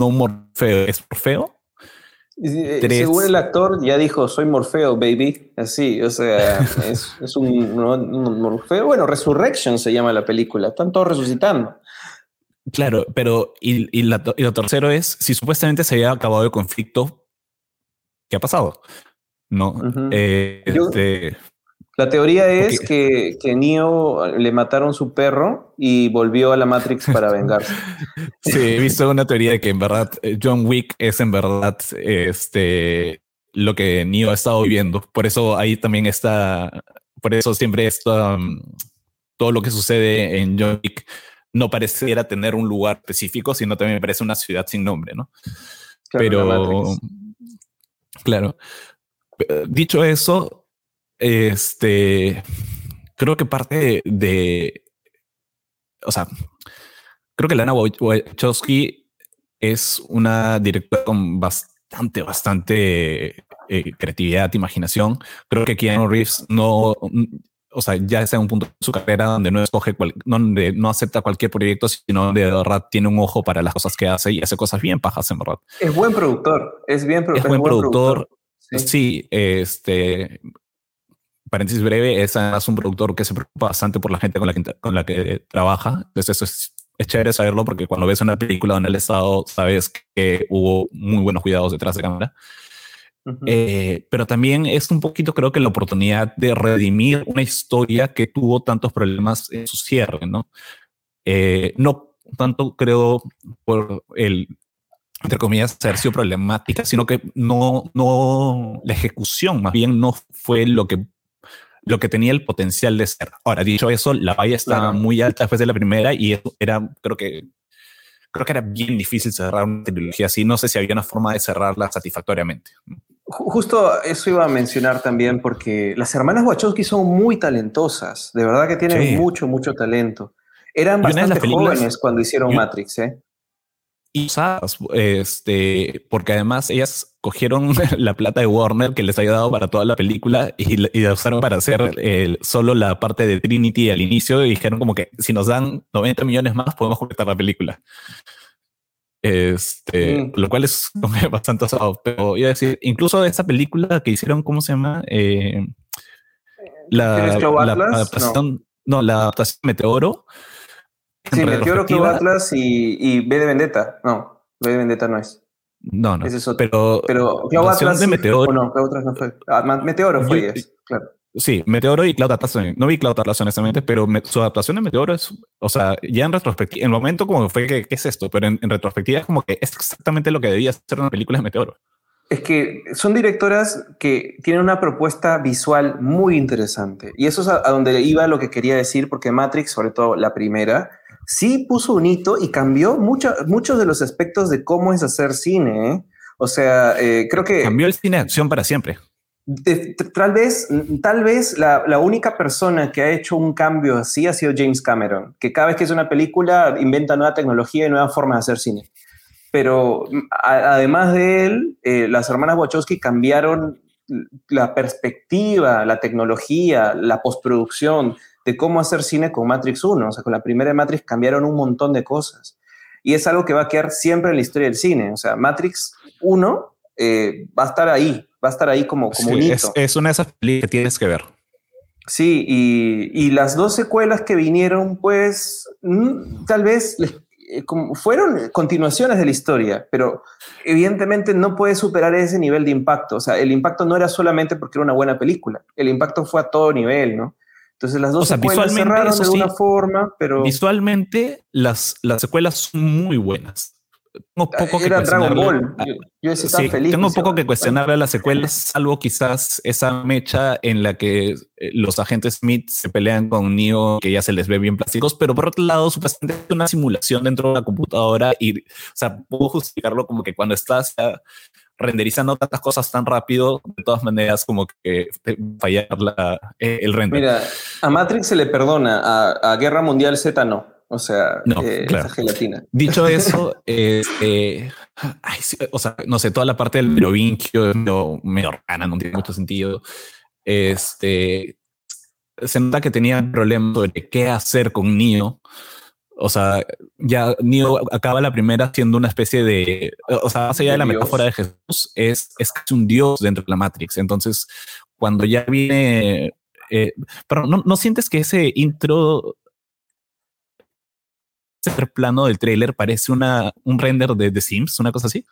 no Morfeo es Morfeo? Según el actor, ya dijo, soy Morfeo, baby. Así, o sea, es, un, Morfeo. Bueno, Resurrection se llama la película. Están todos resucitando. Claro, pero y, y, lo tercero es si supuestamente se había acabado el conflicto, ¿qué ha pasado? No. Eh, este, la teoría es que, que Neo le mataron su perro y volvió a la Matrix para vengarse. sí, he visto una teoría de que en verdad eh, John Wick es en verdad este lo que Neo ha estado viviendo. Por eso ahí también está, por eso siempre está um, todo lo que sucede en John Wick no pareciera tener un lugar específico, sino también parece una ciudad sin nombre, ¿no? Pero, claro. Dicho eso, este, creo que parte de, o sea, creo que Lana Wachowski es una directora con bastante, bastante eh, creatividad, imaginación. Creo que Keanu Reeves no, o sea, ya está en un punto de su carrera donde no escoge, donde no acepta cualquier proyecto, sino donde de verdad tiene un ojo para las cosas que hace y hace cosas bien pajas, en verdad. Es buen productor, es bien es buen, productor. Sí. este, paréntesis breve, es además un productor que se preocupa bastante por la gente con la que, con la que trabaja. Entonces eso es, es chévere saberlo porque cuando ves una película donde él ha estado, sabes que hubo muy buenos cuidados detrás de cámara. Eh, pero también es un poquito, creo que la oportunidad de redimir una historia que tuvo tantos problemas en su cierre, ¿no? Eh, no tanto creo por el, entre comillas, haber sido problemática, sino que no, no, la ejecución más bien no fue lo que lo que tenía el potencial de ser. Ahora, dicho eso, la valla estaba muy alta después de la primera y eso era, creo que, creo que era bien difícil cerrar una trilogía así. No sé si había una forma de cerrarla satisfactoriamente. Justo eso iba a mencionar también porque las hermanas Wachowski son muy talentosas, de verdad que tienen mucho, mucho talento. Eran bastante jóvenes cuando hicieron Matrix, ¿eh? Y usadas, este, porque además ellas cogieron la plata de Warner que les había dado para toda la película y, la usaron para hacer solo la parte de Trinity al inicio y dijeron como que si nos dan 90 millones más podemos completar la película. Este, lo cual es bastante osado. Pero iba a decir, incluso de esa película que hicieron, ¿cómo se llama? Eh, la, la adaptación, no. la adaptación Meteoro. Sí, Meteoro, Club Atlas y, y B de Vendetta. No, B de Vendetta no es. No, no. Pero, pero Atlas. De Meteoro. No, Atlas no fue. Ah, Meteoro fue, claro. Sí, Meteoro y Cloud Atlas. No vi Cloud Atlas honestamente, pero su adaptación de Meteoro es, o sea, ya en retrospectiva, en el momento como fue que, ¿qué es esto? Pero en, retrospectiva es como que es exactamente lo que debía ser una película de Meteoro. Es que son directoras que tienen una propuesta visual muy interesante. Y eso es a, donde iba lo que quería decir, porque Matrix, sobre todo la primera, sí puso un hito y cambió mucho, muchos de los aspectos de cómo es hacer cine. ¿eh? O sea, eh, creo que... Cambió el cine de acción para siempre tal vez, tal vez la, única persona que ha hecho un cambio así ha sido James Cameron, que cada vez que es una película inventa nueva tecnología y nuevas formas de hacer cine. Pero además de él, eh, las hermanas Wachowski cambiaron la perspectiva, la tecnología, la postproducción de cómo hacer cine con Matrix 1. O sea, con la primera Matrix cambiaron un montón de cosas. Y es algo que va a quedar siempre en la historia del cine. O sea, Matrix 1 eh, va a estar ahí, va a estar ahí como, como un hito. Es, una de esas películas que tienes que ver. Sí, y, y las dos secuelas que vinieron, pues mm, tal vez eh, como fueron continuaciones de la historia, pero evidentemente no puede superar ese nivel de impacto. O sea, el impacto no era solamente porque era una buena película, el impacto fue a todo nivel, ¿no? Entonces las dos secuelas cerraron de alguna forma, pero... Visualmente las, las secuelas son muy buenas. Tengo poco que Tengo poco que cuestionarle a las secuelas, salvo quizás esa mecha en la que eh, los agentes Smith se pelean con Neo, que ya se les ve bien plásticos, pero por otro lado, supuestamente es una simulación dentro de la computadora y, o sea, puedo justificarlo como que cuando estás renderizando tantas cosas tan rápido, de todas maneras, como que fallar eh, el render. Mira, a Matrix se le perdona, a, a Guerra Mundial Z no. O sea, eh, esa gelatina. Dicho eso, este, o sea, no sé, toda la parte del merovingio medio, medio rana, no tiene mucho sentido. Este, se nota que tenía problemas sobre qué hacer con Neo. O sea, ya Neo acaba la primera siendo una especie de, o sea, más allá de, la metáfora de Jesús, es, es casi un dios dentro de la Matrix. Entonces, cuando ya viene, eh, pero no, no sientes que ese intro tercer plano del tráiler parece una, un render de The Sims, una cosa así.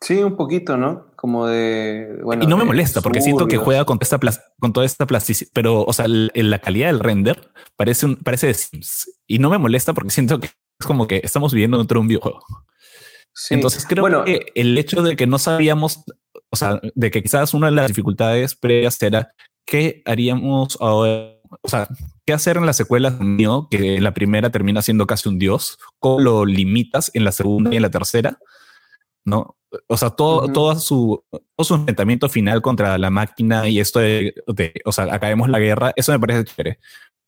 Sí, un poquito, ¿no? Como de. Bueno, y no me molesta porque siento que juega con, esta con toda esta plasticidad, pero, o sea, la calidad del render parece, un, parece de Sims y no me molesta porque siento que es como que estamos viviendo dentro de un videojuego. Entonces creo que el hecho de que no sabíamos, o sea, de que quizás una de las dificultades previas era qué haríamos ahora, o sea, qué hacer en la secuela mío, que en la primera termina siendo casi un dios, cómo lo limitas en la segunda y en la tercera, ¿no? O sea, todo, todo, su, todo su enfrentamiento final contra la máquina y esto de, o sea, acabemos la guerra, eso me parece chévere.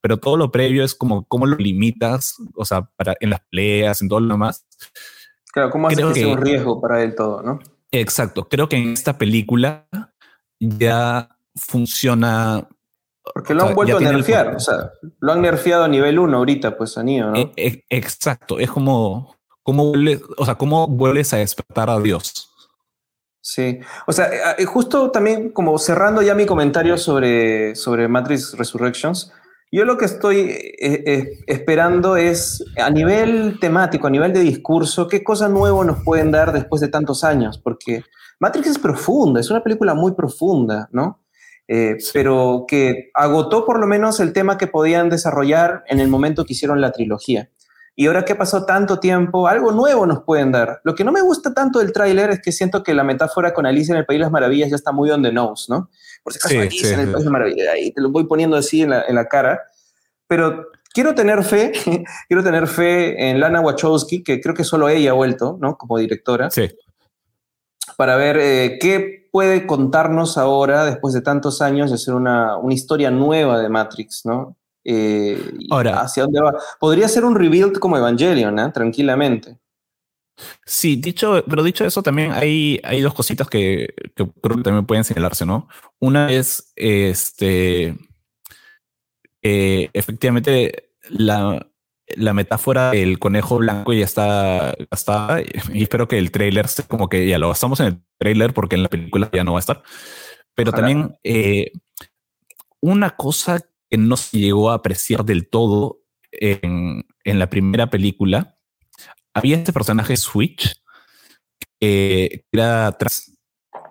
Pero todo lo previo es como cómo lo limitas, o sea, para, en las peleas, en todo lo demás. Claro, cómo haces que sea un riesgo para él todo, ¿no? Exacto. Creo que en esta película ya funciona. Porque lo han vuelto a nerfear, o sea, lo han nerfeado a nivel 1 ahorita, pues a Neo, ¿no? E, e, exacto. Es como ¿Cómo vuelves, o sea, cómo vuelves a despertar a Dios? Sí, o sea, eh, eh, justo también como cerrando ya mi comentario sobre, sobre Matrix Resurrections, yo lo que estoy eh, esperando es a nivel temático, a nivel de discurso, qué cosa nuevo nos pueden dar después de tantos años, porque Matrix es profunda, es una película muy profunda, ¿no? Pero que agotó por lo menos el tema que podían desarrollar en el momento que hicieron la trilogía. Y ahora que pasó tanto tiempo, algo nuevo nos pueden dar. Lo que no me gusta tanto del tráiler es que siento que la metáfora con Alicia en el País de las Maravillas ya está muy on the nose, ¿no? Por si acaso Alicia en el País de las Maravillas, ahí te lo voy poniendo así en la, en la cara. Pero quiero tener fe, quiero tener fe en Lana Wachowski, que creo que solo ella ha vuelto, ¿no? Como directora. Sí. Para ver eh, qué puede contarnos ahora, después de tantos años, de hacer una, una historia nueva de Matrix, ¿no? Eh, Ahora, ¿hacia dónde va? Podría ser un rebuild como Evangelion, ¿eh? tranquilamente. Sí, dicho, pero dicho eso, también hay, hay dos cositas que, creo que también pueden señalarse, ¿no? Una es, este, efectivamente, la, la metáfora del conejo blanco ya está gastada y espero que el trailer como que ya lo gastamos en el trailer porque en la película ya no va a estar. Pero también eh, una cosa que no se llegó a apreciar del todo en, en la primera película. Había este personaje Switch que era trans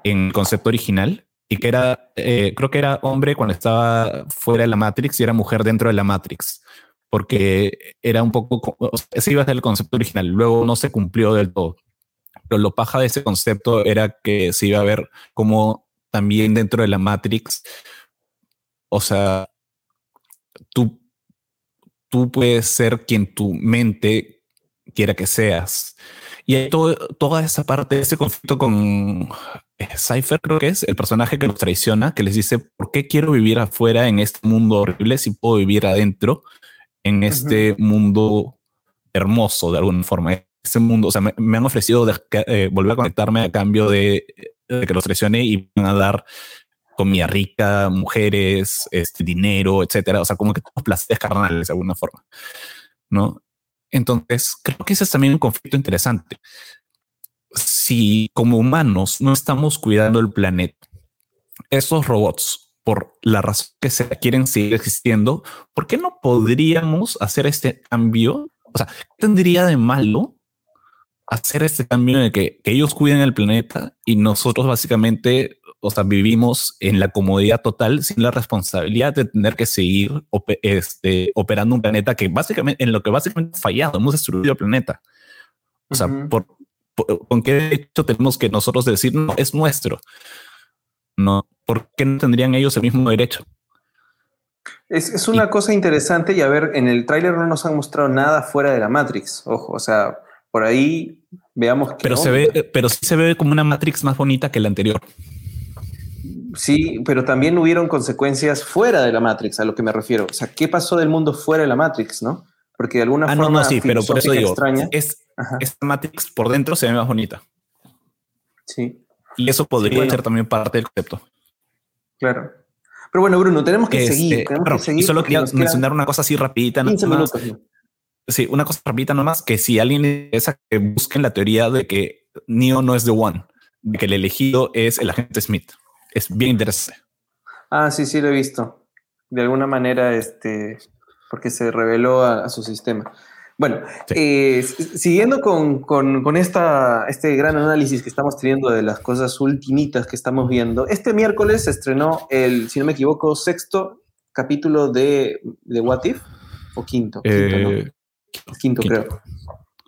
en el concepto original y que era, eh, creo que era hombre cuando estaba fuera de la Matrix y era mujer dentro de la Matrix, porque era un poco, ese iba a el concepto original, luego no se cumplió del todo. Pero lo paja de ese concepto era que se iba a ver como también dentro de la Matrix, o sea, tú, tú puedes ser quien tu mente quiera que seas. Y hay toda esa parte, ese conflicto con eh, Cypher, creo que es el personaje que los traiciona, que les dice, ¿por qué quiero vivir afuera en este mundo horrible si puedo vivir adentro en este mundo hermoso de alguna forma? Ese mundo, o sea, me, han ofrecido eh, volver a conectarme a cambio de, de que los traicione y van a dar comida rica, mujeres, este, dinero, etcétera. O sea, como que todos placeres carnales de alguna forma, ¿no? Entonces, creo que ese es también un conflicto interesante. Si como humanos no estamos cuidando el planeta, esos robots, por la razón que se quieren seguir existiendo, ¿por qué no podríamos hacer este cambio? O sea, ¿qué tendría de malo hacer este cambio de que, que ellos cuiden el planeta y nosotros básicamente o sea, vivimos en la comodidad total sin la responsabilidad de tener que seguir este, operando un planeta que básicamente, en lo que básicamente fallado, hemos destruido el planeta. O sea, por, ¿con qué derecho tenemos que nosotros decir, no, es nuestro? No, ¿por qué no tendrían ellos el mismo derecho? Es, es una cosa interesante y a ver, en el tráiler no nos han mostrado nada fuera de la Matrix, ojo, o sea, por ahí veamos que... Pero, se ve, pero sí se ve como una Matrix más bonita que la anterior. Sí, pero también hubieron consecuencias fuera de la Matrix, a lo que me refiero. O sea, ¿qué pasó del mundo fuera de la Matrix, no? Porque de alguna ah, forma. No, no, sí, pero por eso digo, extraña. Es, esta Matrix por dentro se ve más bonita. Sí. Y eso podría ser también parte del concepto. Claro. Pero bueno, Bruno, tenemos que este, seguir. Tenemos que seguir solo quería mencionar una cosa así rapidita. 15 minutos. Sí, una cosa rapidita nomás, que si alguien esa que busquen la teoría de que Neo no es The One, de que el elegido es el agente Smith es bien interesante. Ah, sí, sí, lo he visto. De alguna manera, este, porque se reveló a, su sistema. Bueno, eh, siguiendo con, con, esta, este gran análisis que estamos teniendo de las cosas ultimitas que estamos viendo, este miércoles se estrenó el, si no me equivoco, sexto capítulo de, de What If, o quinto. quinto, quinto, creo.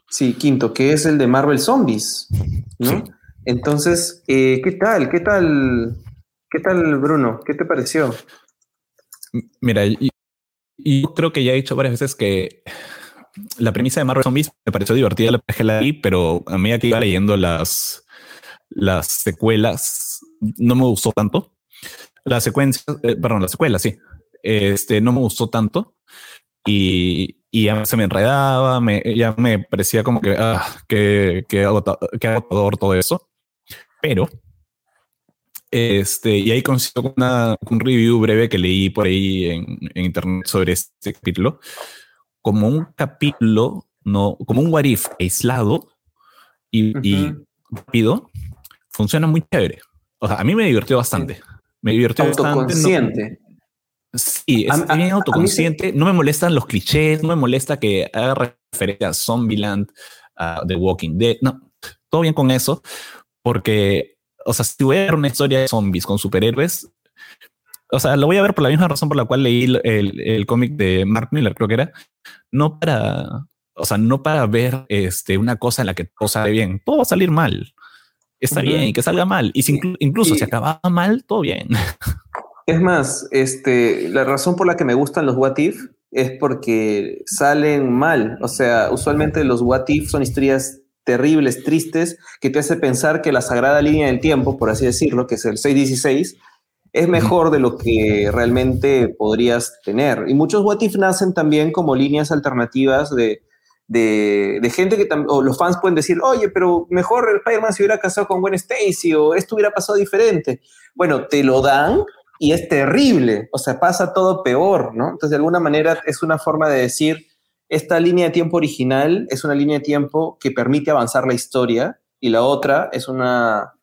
Sí, quinto, que es el de Marvel Zombies, ¿no? Entonces, eh, ¿qué tal? ¿Qué tal? ¿Qué tal, Bruno? ¿Qué te pareció? Mira, y, creo que ya he dicho varias veces que la premisa de Marvel Zombies me pareció divertida, la dejé ahí, pero a medida que iba leyendo las, las secuelas, no me gustó tanto. La secuencia, eh, perdón, la secuela, sí. Este no me gustó tanto y, ya se me enredaba, me, ya me parecía como que, ah, que, que, agotador todo eso. Pero, este, y ahí consigo una, un review breve que leí por ahí en, internet sobre este capítulo, como un capítulo, no, como un what if aislado y, rápido, funciona muy chévere. O sea, a mí me divirtió bastante. Me divirtió bastante. Sí, es bien autoconsciente. no me molestan los clichés, no me molesta que haga referencia a Zombieland, a The Walking Dead. No, todo bien con eso, porque, o sea, si voy a ver una historia de zombies con superhéroes, o sea, lo voy a ver por la misma razón por la cual leí el, el, cómic de Mark Miller, creo que era, no para, o sea, no para ver este, una cosa en la que todo sale bien, todo va a salir mal. Está bien y que salga mal. Y si incluso si acaba mal, todo bien. Es más, este, la razón por la que me gustan los What If es porque salen mal. O sea, usualmente los What If son historias terribles, tristes, que te hace pensar que la sagrada línea del tiempo, por así decirlo, que es el 616, es mejor de lo que realmente podrías tener. Y muchos What If nacen también como líneas alternativas de, de, gente que o los fans pueden decir, oye, pero mejor el Spider-Man se hubiera casado con Gwen Stacy o esto hubiera pasado diferente. Bueno, te lo dan y es terrible, o sea, pasa todo peor, ¿no? Entonces, de alguna manera es una forma de decir, esta línea de tiempo original es una línea de tiempo que permite avanzar la historia y la otra es una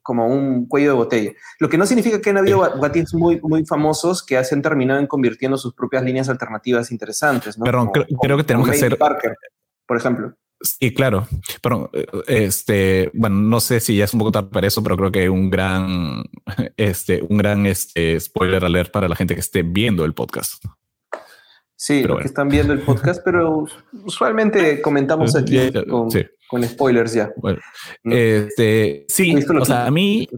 como un cuello de botella. Lo que no significa que no ha habido batis muy, muy famosos que se han terminado en convirtiendo sus propias líneas alternativas interesantes, ¿no? Pero creo, que tenemos que hacer... Parker, por ejemplo. Sí, claro. Pero este, bueno, no sé si ya es un poco tarde para eso, pero creo que un gran, este, un gran este, spoiler alert para la gente que esté viendo el podcast. Sí, los que están viendo el podcast, pero usualmente comentamos aquí con, spoilers ya. este, sí, o sea, a mí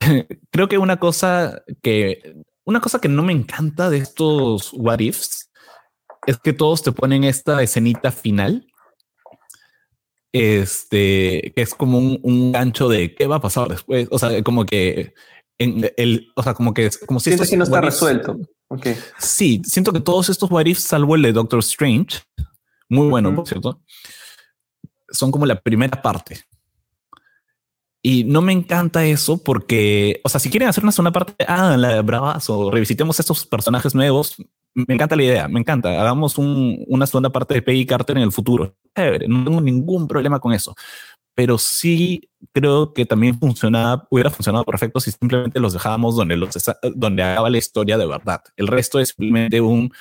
creo que una cosa que una cosa que no me encanta de estos what ifs es que todos te ponen esta escenita final este, que es como un, gancho de qué va a pasar después. O sea, como que en el, o sea, como que como si esto no está resuelto. Okay. Sí, siento que todos estos what ifs, salvo el de Doctor Strange, muy bueno, por cierto, son como la primera parte. Y no me encanta eso porque, o sea, si quieren hacer una segunda parte, ah, la bravas o revisitemos estos personajes nuevos, me encanta la idea, me encanta. Hagamos una segunda parte de Peggy Carter en el futuro. no tengo ningún problema con eso. Pero sí creo que también funcionaba, hubiera funcionado perfecto si simplemente los dejábamos donde, los, donde acaba la historia de verdad. El resto es simplemente un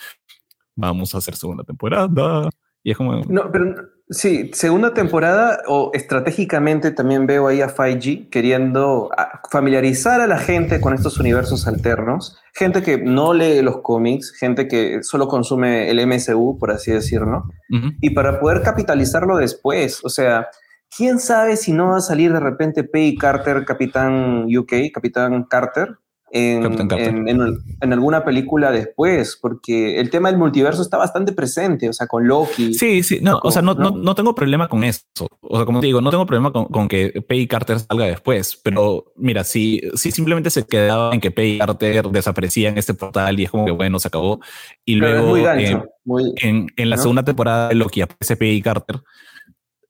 vamos a hacer segunda temporada. Y es como. No, pero Sí, segunda temporada o estratégicamente también veo ahí a 5G queriendo ah, familiarizar a la gente con estos universos alternos, gente que no lee los cómics, gente que solo consume el MSU, por así decirlo, y para poder capitalizarlo después, o sea, quién sabe si no va a salir de repente Peggy Carter, Capitán UK, Capitán Carter, en, alguna película después, porque el tema del multiverso está bastante presente, o sea, con Loki. Sí, sí, no, o sea, no, ¿no? tengo problema con eso. O sea, como te digo, no tengo problema con, que Peggy Carter salga después, pero mira, si, si simplemente se quedaba en que Peggy Carter desaparecía en este portal y es como que bueno, se acabó. Y luego eh, en, la segunda temporada de Loki aparece Peggy Carter,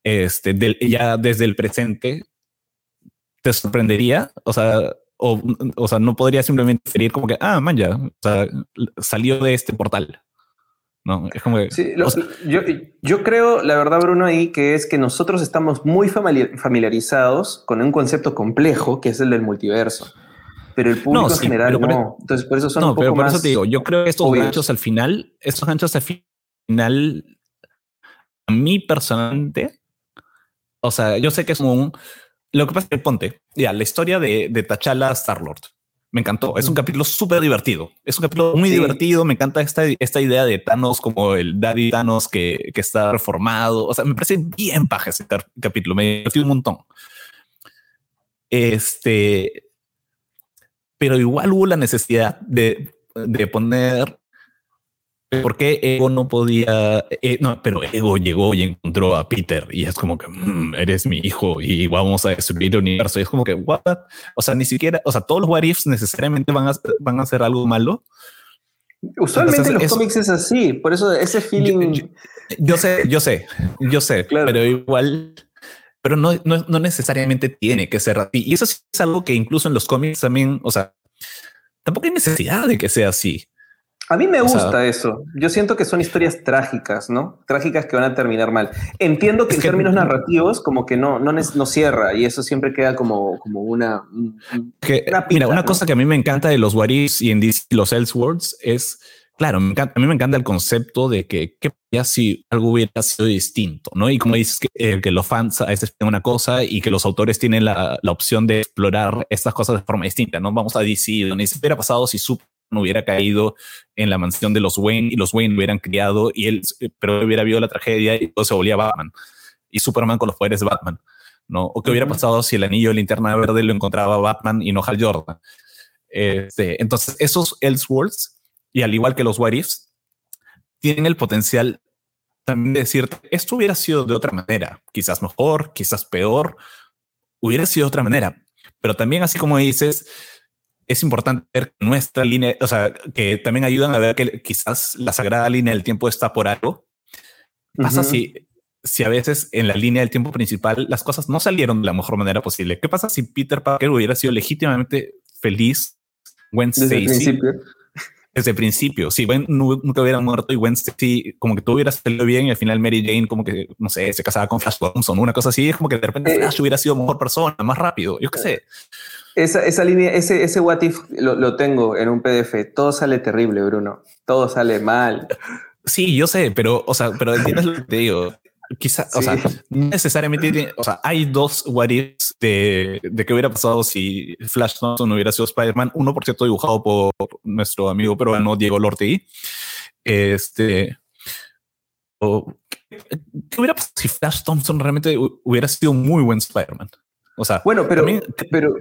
este, ya desde el presente, te sorprendería, o sea, o, o sea, no podría simplemente referir como que, ah, man, ya, o sea, salió de este portal. No, es como que, sí, yo, yo, creo, la verdad, Bruno, ahí que es que nosotros estamos muy familiarizados con un concepto complejo que es el del multiverso. Pero el público en general no. Entonces, por eso son no, un poco pero por eso te digo, yo creo que estos ganchos al final, estos ganchos al final a mí personalmente, o sea, yo sé que es un... Lo que pasa es que ponte, ya, la historia de, de T'Challa Star-Lord. Me encantó. Es un capítulo súper divertido. Es un capítulo muy divertido. Me encanta esta, esta idea de Thanos como el Daddy Thanos que, que está reformado. O sea, me parece bien paja ese capítulo. Me divertido un montón. Este, pero igual hubo la necesidad de, de poner ¿Por qué Ego no podía? Eh, no, pero Ego llegó y encontró a Peter y es como que mm, eres mi hijo y vamos a destruir el universo. Y es como que, what? O sea, ni siquiera, o sea, todos los what ifs necesariamente van a, van a hacer algo malo. Usualmente los cómics es así, por eso ese feeling. Yo, sé, yo sé, yo sé, pero igual, pero no, no, no necesariamente tiene que ser así. Y eso es algo que incluso en los cómics también, o sea, tampoco hay necesidad de que sea así. A mí me gusta eso. Yo siento que son historias trágicas, ¿no? Trágicas que van a terminar mal. Entiendo que en términos narrativos como que no, no, no cierra y eso siempre queda como, como una... mira, una cosa que a mí me encanta de los What y en DC, los Elseworlds es, claro, a mí me encanta el concepto de que qué ya si algo hubiera sido distinto, ¿no? Y como dices que, eh, que los fans a veces piden una cosa y que los autores tienen la, la, opción de explorar estas cosas de forma distinta, ¿no? Vamos a DC, donde se hubiera pasado si Super no hubiera caído en la mansión de los Wayne y los Wayne lo hubieran criado y él, pero hubiera habido la tragedia y todo se volvía Batman y Superman con los poderes de Batman, ¿no? O qué hubiera pasado si el anillo de linterna verde lo encontraba Batman y no Hal Jordan. Este, entonces, esos Elseworlds, y al igual que los What Ifs, tienen el potencial también de decir, esto hubiera sido de otra manera, quizás mejor, quizás peor, hubiera sido de otra manera. Pero también, así como dices, es importante ver nuestra línea, o sea, que también ayudan a ver que quizás la sagrada línea del tiempo está por algo. Pasa si, si a veces en la línea del tiempo principal las cosas no salieron de la mejor manera posible. ¿Qué pasa si Peter Parker hubiera sido legítimamente feliz el principio. Desde el principio. Si Gwen nunca hubiera muerto y Wednesday como que todo hubiera salido bien y al final Mary Jane como que, no sé, se casaba con Flash Thompson, una cosa así, es como que de repente eh, Flash hubiera sido mejor persona, más rápido, yo qué sé. Esa, esa línea, ese, ese what if lo, lo, tengo en un PDF. Todo sale terrible, Bruno. Todo sale mal. Sí, yo sé, pero, o sea, pero entiendes lo que te digo. Quizá, o sea, no necesariamente, o sea, hay dos what ifs de, de qué hubiera pasado si Flash Thompson hubiera sido Spider-Man. Uno, por cierto, dibujado por nuestro amigo peruano Diego Lortegui. Este, o, ¿qué hubiera pasado si Flash Thompson realmente hubiera sido un muy buen Spider-Man? O sea, bueno, pero, pero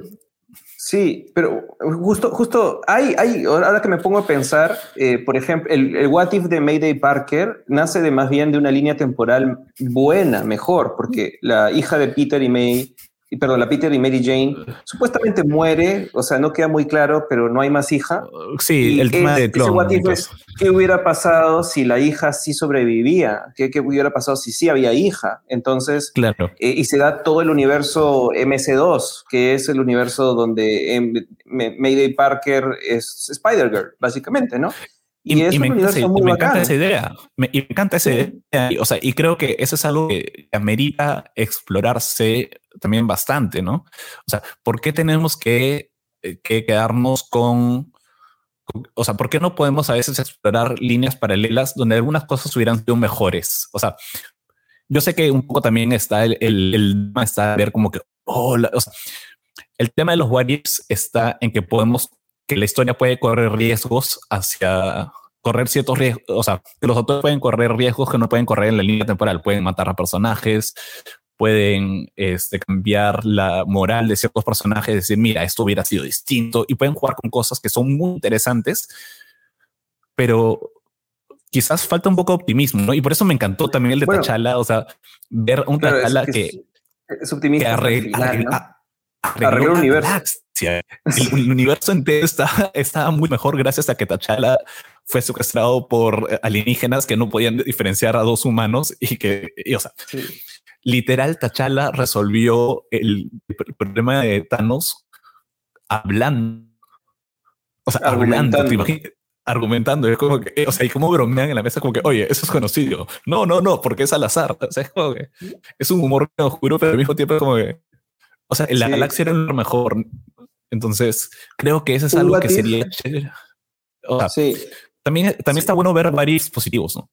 Sí, pero justo, justo hay, hay, ahora que me pongo a pensar, eh, por ejemplo, el, el, What If de Mayday Parker nace de más bien de una línea temporal buena, mejor, porque la hija de Peter y May perdón, la Peter y Mary Jane, supuestamente muere, o sea, no queda muy claro, pero no hay más hija. Uh, sí, el tema de clon, ¿Qué hubiera pasado si la hija sí sobrevivía? ¿Qué, qué hubiera pasado si sí había hija? Entonces, claro. Eh, y se da todo el universo MC2, que es el universo donde em, Mayday Parker es Spider-Girl, básicamente, ¿no? Y, me, encanta, esa idea. Me, y me encanta esa idea. o sea, y creo que eso es algo que amerita explorarse también bastante, ¿no? O sea, ¿por qué tenemos que, eh, que quedarnos con, o sea, ¿por qué no podemos a veces explorar líneas paralelas donde algunas cosas hubieran sido mejores? O sea, yo sé que un poco también está el, el, tema está ver como que, oh, o sea, el tema de los what está en que podemos que la historia puede correr riesgos hacia correr ciertos riesgos, o sea, que los autores pueden correr riesgos que no pueden correr en la línea temporal, pueden matar a personajes, pueden este, cambiar la moral de ciertos personajes, decir, mira, esto hubiera sido distinto, y pueden jugar con cosas que son muy interesantes, pero quizás falta un poco de optimismo, ¿no? Y por eso me encantó también el de Tachala, o sea, ver un Tachala que, es, optimista. Que arregla, el universo. El, universo entero está, está muy mejor gracias a que T'Challa fue secuestrado por alienígenas que no podían diferenciar a dos humanos y que, o sea, literal T'Challa resolvió el, problema de Thanos hablando. O sea, argumentando. Hablando, argumentando. Es como que, o sea, y como bromean en la mesa, como que, oye, eso es conocido. No, no, no, porque es al azar. O sea, es como que es un humor oscuro, pero al mismo tiempo es como que, o sea, la galaxia era lo mejor. Entonces, creo que eso es algo que sería sí. También, también está bueno ver varios positivos, ¿no?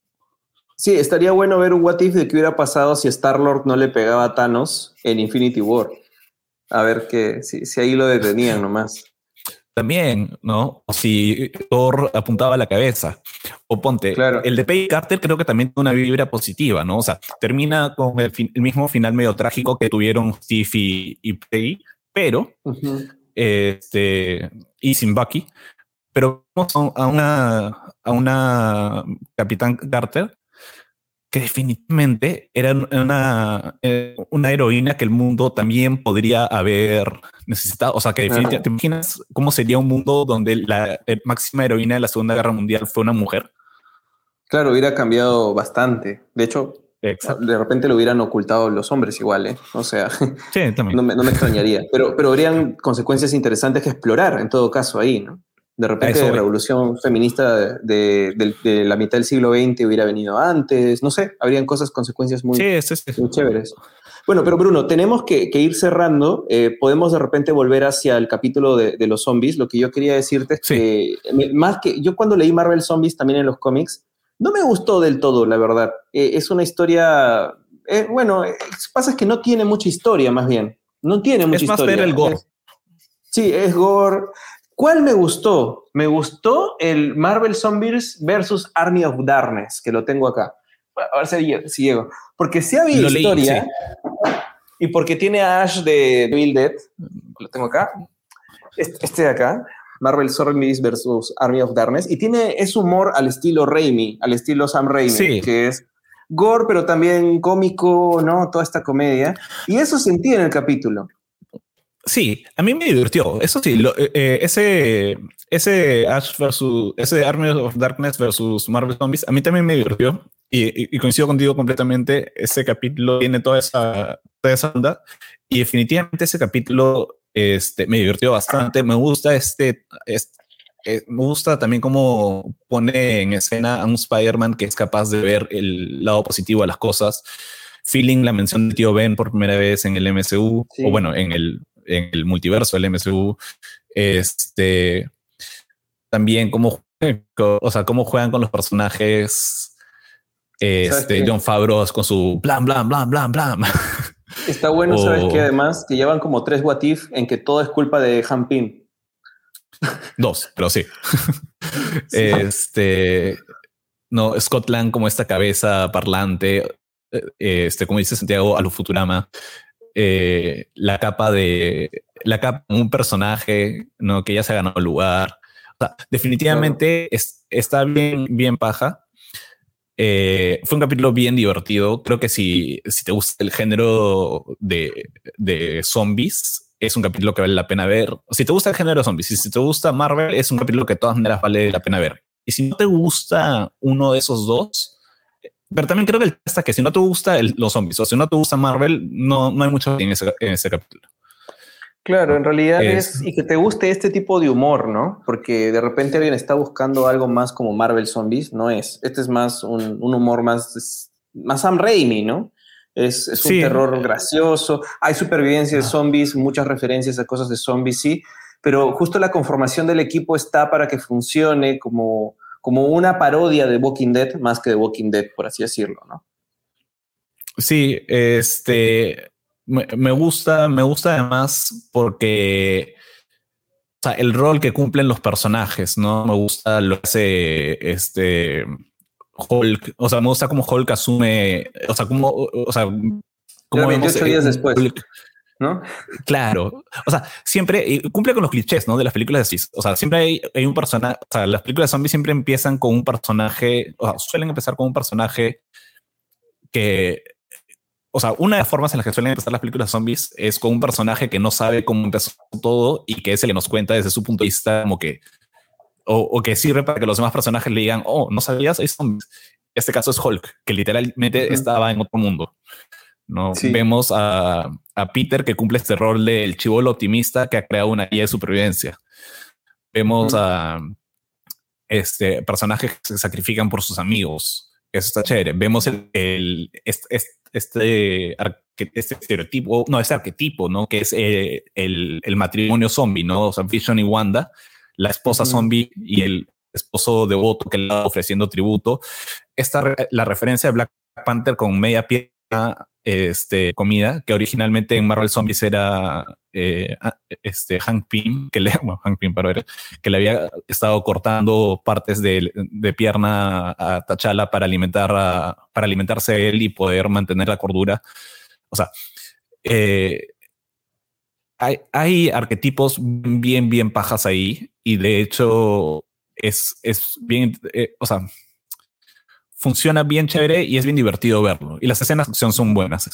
Sí, estaría bueno ver un what if de qué hubiera pasado si Star-Lord no le pegaba a Thanos en Infinity War. A ver que, si, si ahí lo detenían nomás. También, ¿no? O si Thor apuntaba a la cabeza. O ponte, claro. el de Peggy Carter creo que también tiene una vibra positiva, ¿no? O sea, termina con el, mismo final medio trágico que tuvieron Steve y, Peggy, pero, este, y sin Bucky, pero vamos a una, a una Capitán Carter que definitivamente era una, eh, una heroína que el mundo también podría haber necesitado. O sea, que definitivamente, ¿te imaginas cómo sería un mundo donde la máxima heroína de la Segunda Guerra Mundial fue una mujer? Claro, hubiera cambiado bastante. De hecho, de repente lo hubieran ocultado los hombres igual, ¿eh? O sea, no, me, no, me, extrañaría. Pero, pero habrían consecuencias interesantes que explorar en todo caso ahí, ¿no? De repente la revolución feminista de, la mitad del siglo XX hubiera venido antes, no sé, habrían cosas, consecuencias muy, chéveres. Bueno, pero Bruno, tenemos que, ir cerrando. Eh, podemos de repente volver hacia el capítulo de, los zombies. Lo que yo quería decirte es que, más que yo cuando leí Marvel Zombies también en los cómics, no me gustó del todo, la verdad. Eh, es una historia, eh, bueno, pasa es que no tiene mucha historia, más bien. No tiene mucha historia. Es más ver el gore. Sí, es gore. ¿Cuál me gustó? Me gustó el Marvel Zombies versus Army of Darkness, que lo tengo acá. A ver si, llego. Porque si había historia y porque tiene a Ash de Bill Dead, lo tengo acá. Este, este, de acá, Marvel Zombies versus Army of Darkness, y tiene ese humor al estilo Raimi, al estilo Sam Raimi, que es gore, pero también cómico, ¿no? Toda esta comedia. Y eso sentí en el capítulo. Sí, a mí me divirtió. Eso sí, eh, eh, ese, ese Ash versus ese Army of Darkness versus Marvel Zombies, a mí también me divirtió. Y, coincido contigo completamente. Ese capítulo tiene toda esa, toda esa onda. Y definitivamente ese capítulo este, me divirtió bastante. Me gusta este, eh, me gusta también cómo pone en escena a un Spider-Man que es capaz de ver el lado positivo de las cosas. Feeling la mención de tío Ben por primera vez en el MCU, o bueno, en el en el multiverso del MCU. Este, también cómo, o sea, cómo juegan con los personajes. Este, John Favreau con su blam, blam, blam, blam, blam. Está bueno, sabes que además que llevan como tres what if en que todo es culpa de Han Pym. Dos, pero sí. Este, no, Scotland como esta cabeza parlante, eh, este, como dice Santiago, a lo Futurama, eh, la capa de la capa un personaje, ¿no? Que ya se ha ganado lugar. definitivamente está bien, bien paja. Eh, fue un capítulo bien divertido. Creo que si, si te gusta el género de, de, zombies, es un capítulo que vale la pena ver. Si te gusta el género de zombies, si te gusta Marvel, es un capítulo que de todas maneras vale la pena ver. Y si no te gusta uno de esos dos, pero también creo que el que si no te gusta los zombies o si no te gusta Marvel, no, no hay mucho en ese, en ese capítulo. Claro, en realidad es, y que te guste este tipo de humor, ¿no? Porque de repente alguien está buscando algo más como Marvel Zombies, no es. Este es más un, un humor más, más Sam Raimi, ¿no? Es, es un terror gracioso. Hay supervivencia de ah. zombies, muchas referencias a cosas de zombies, sí, pero justo la conformación del equipo está para que funcione como, como una parodia de Walking Dead más que de Walking Dead, por así decirlo, ¿no? Sí, este me, gusta, me gusta además porque o sea, el rol que cumplen los personajes, ¿no? Me gusta lo que hace este Hulk, o sea, me gusta cómo Hulk asume, o sea, cómo, o sea, como 28 días después. ¿No? Claro. O sea, siempre cumple con los clichés, ¿no? De las películas de O sea, siempre hay, hay un personaje, o sea, las películas de zombies siempre empiezan con un personaje, o sea, suelen empezar con un personaje que, o sea, una de las formas en las que suelen empezar las películas de zombies es con un personaje que no sabe cómo empezó todo y que es el que nos cuenta desde su punto de vista como que, o, que sirve para que los demás personajes le digan, oh, no sabías, hay zombies. Este caso es Hulk, que literalmente estaba en otro mundo. ¿No? Vemos a, Peter que cumple este rol del chivolo optimista que ha creado una guía de supervivencia. Vemos a este, personajes que se sacrifican por sus amigos. Eso está chévere. Vemos el, este, este, este, estereotipo, no, este arquetipo, ¿no? Que es eh, el, matrimonio zombie, ¿no? O sea, Vision y Wanda, la esposa zombie y el esposo devoto que le está ofreciendo tributo. Esta, la referencia de Black Panther con media pierna este, comida, que originalmente en Marvel Zombies era eh, este, Hank Pym, que le, Hank Pym, que le había estado cortando partes de, pierna a T'Challa para, alimentar para alimentarse él y poder mantener la cordura. O sea, eh, hay, hay, arquetipos bien, bien pajas ahí y de hecho es, es bien, eh, o sea, funciona bien chévere y es bien divertido verlo. Y las escenas de acción son buenas,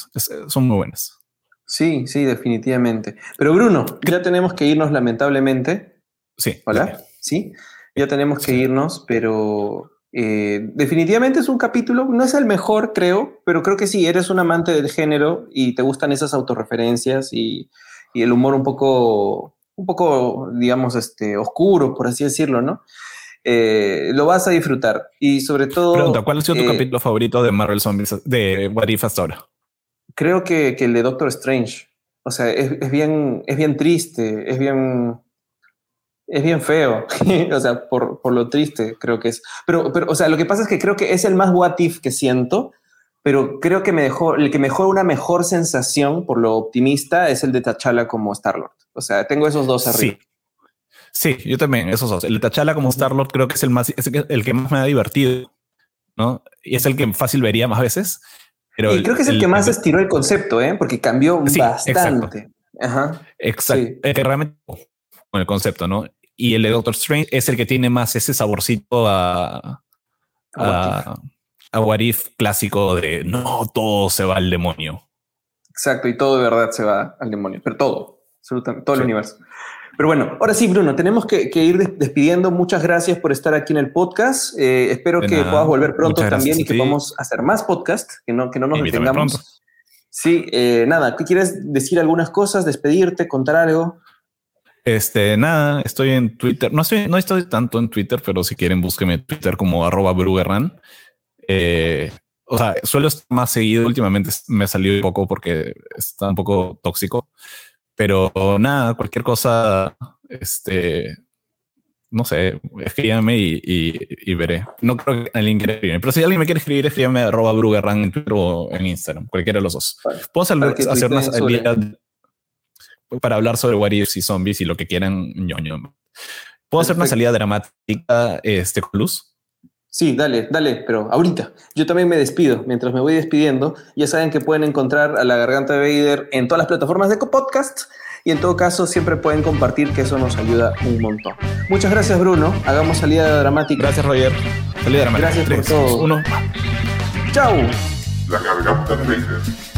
son muy buenas. Sí, sí, definitivamente. Pero Bruno, ya tenemos que irnos lamentablemente. Sí. Hola. Sí, ya tenemos que irnos, pero eh, definitivamente es un capítulo, no es el mejor, creo, pero creo que sí, eres un amante del género y te gustan esas autorreferencias y, y el humor un poco, un poco, digamos, este, oscuro, por así decirlo, ¿no? Eh, lo vas a disfrutar. Y sobre todo. Pregunta, ¿cuál ha sido tu eh, capítulo favorito de Marvel Zombies, de What If hasta ahora? Creo que, el de Doctor Strange. O sea, es, bien, es bien triste, es bien. Es bien feo, o sea, por, lo triste creo que es. Pero, pero, o sea, lo que pasa es que creo que es el más what if que siento, pero creo que me dejó, el que me dejó una mejor sensación por lo optimista es el de T'Challa como Star-Lord. O sea, tengo esos dos arriba. Sí. Sí, yo también, esos dos. El de T'Challa como Star-Lord creo que es el más, el que más me ha divertido, ¿no? Y es el que fácil vería más veces. Pero y creo que es el, que más estiró el concepto, ¿eh? Porque cambió bastante. Exacto. Ajá. Exacto. El que realmente con el concepto, ¿no? Y el de Doctor Strange es el que tiene más ese saborcito a, a, a What If clásico de no, todo se va al demonio. Exacto, y todo de verdad se va al demonio, pero todo, absolutamente, todo el universo. Pero bueno, ahora sí, Bruno, tenemos que, ir despidiendo. Muchas gracias por estar aquí en el podcast. Eh, espero que puedas volver pronto también y que podamos hacer más podcasts, que no, que no nos detengamos. Sí, eh, nada, ¿qué quieres decir algunas cosas, despedirte, contar algo? Este, nada, estoy en Twitter. No estoy, no estoy tanto en Twitter, pero si quieren, búsqueme en Twitter como arroba brugerran. Eh, o sea, suelo estar más seguido. Últimamente me salió un poco porque está un poco tóxico. Pero nada, cualquier cosa, este, no sé, escríbame y, veré. No creo que alguien quiera escribirme, pero si alguien me quiere escribir, escríbame arroba brugerran en Twitter o en Instagram, cualquiera de los dos. Puedo hacer, hacer una salida para hablar sobre what y zombies y lo que quieran, ñoño. ¿Puedo hacer una salida dramática este, con luz? Sí, dale, dale, pero ahorita. Yo también me despido. Mientras me voy despidiendo, ya saben que pueden encontrar a la Garganta de Vader en todas las plataformas de podcast y en todo caso siempre pueden compartir que eso nos ayuda un montón. Muchas gracias, Bruno. Hagamos salida dramática. Gracias, Roger. Salida dramática. Gracias por todo. Uno. Chao. La Garganta de Vader.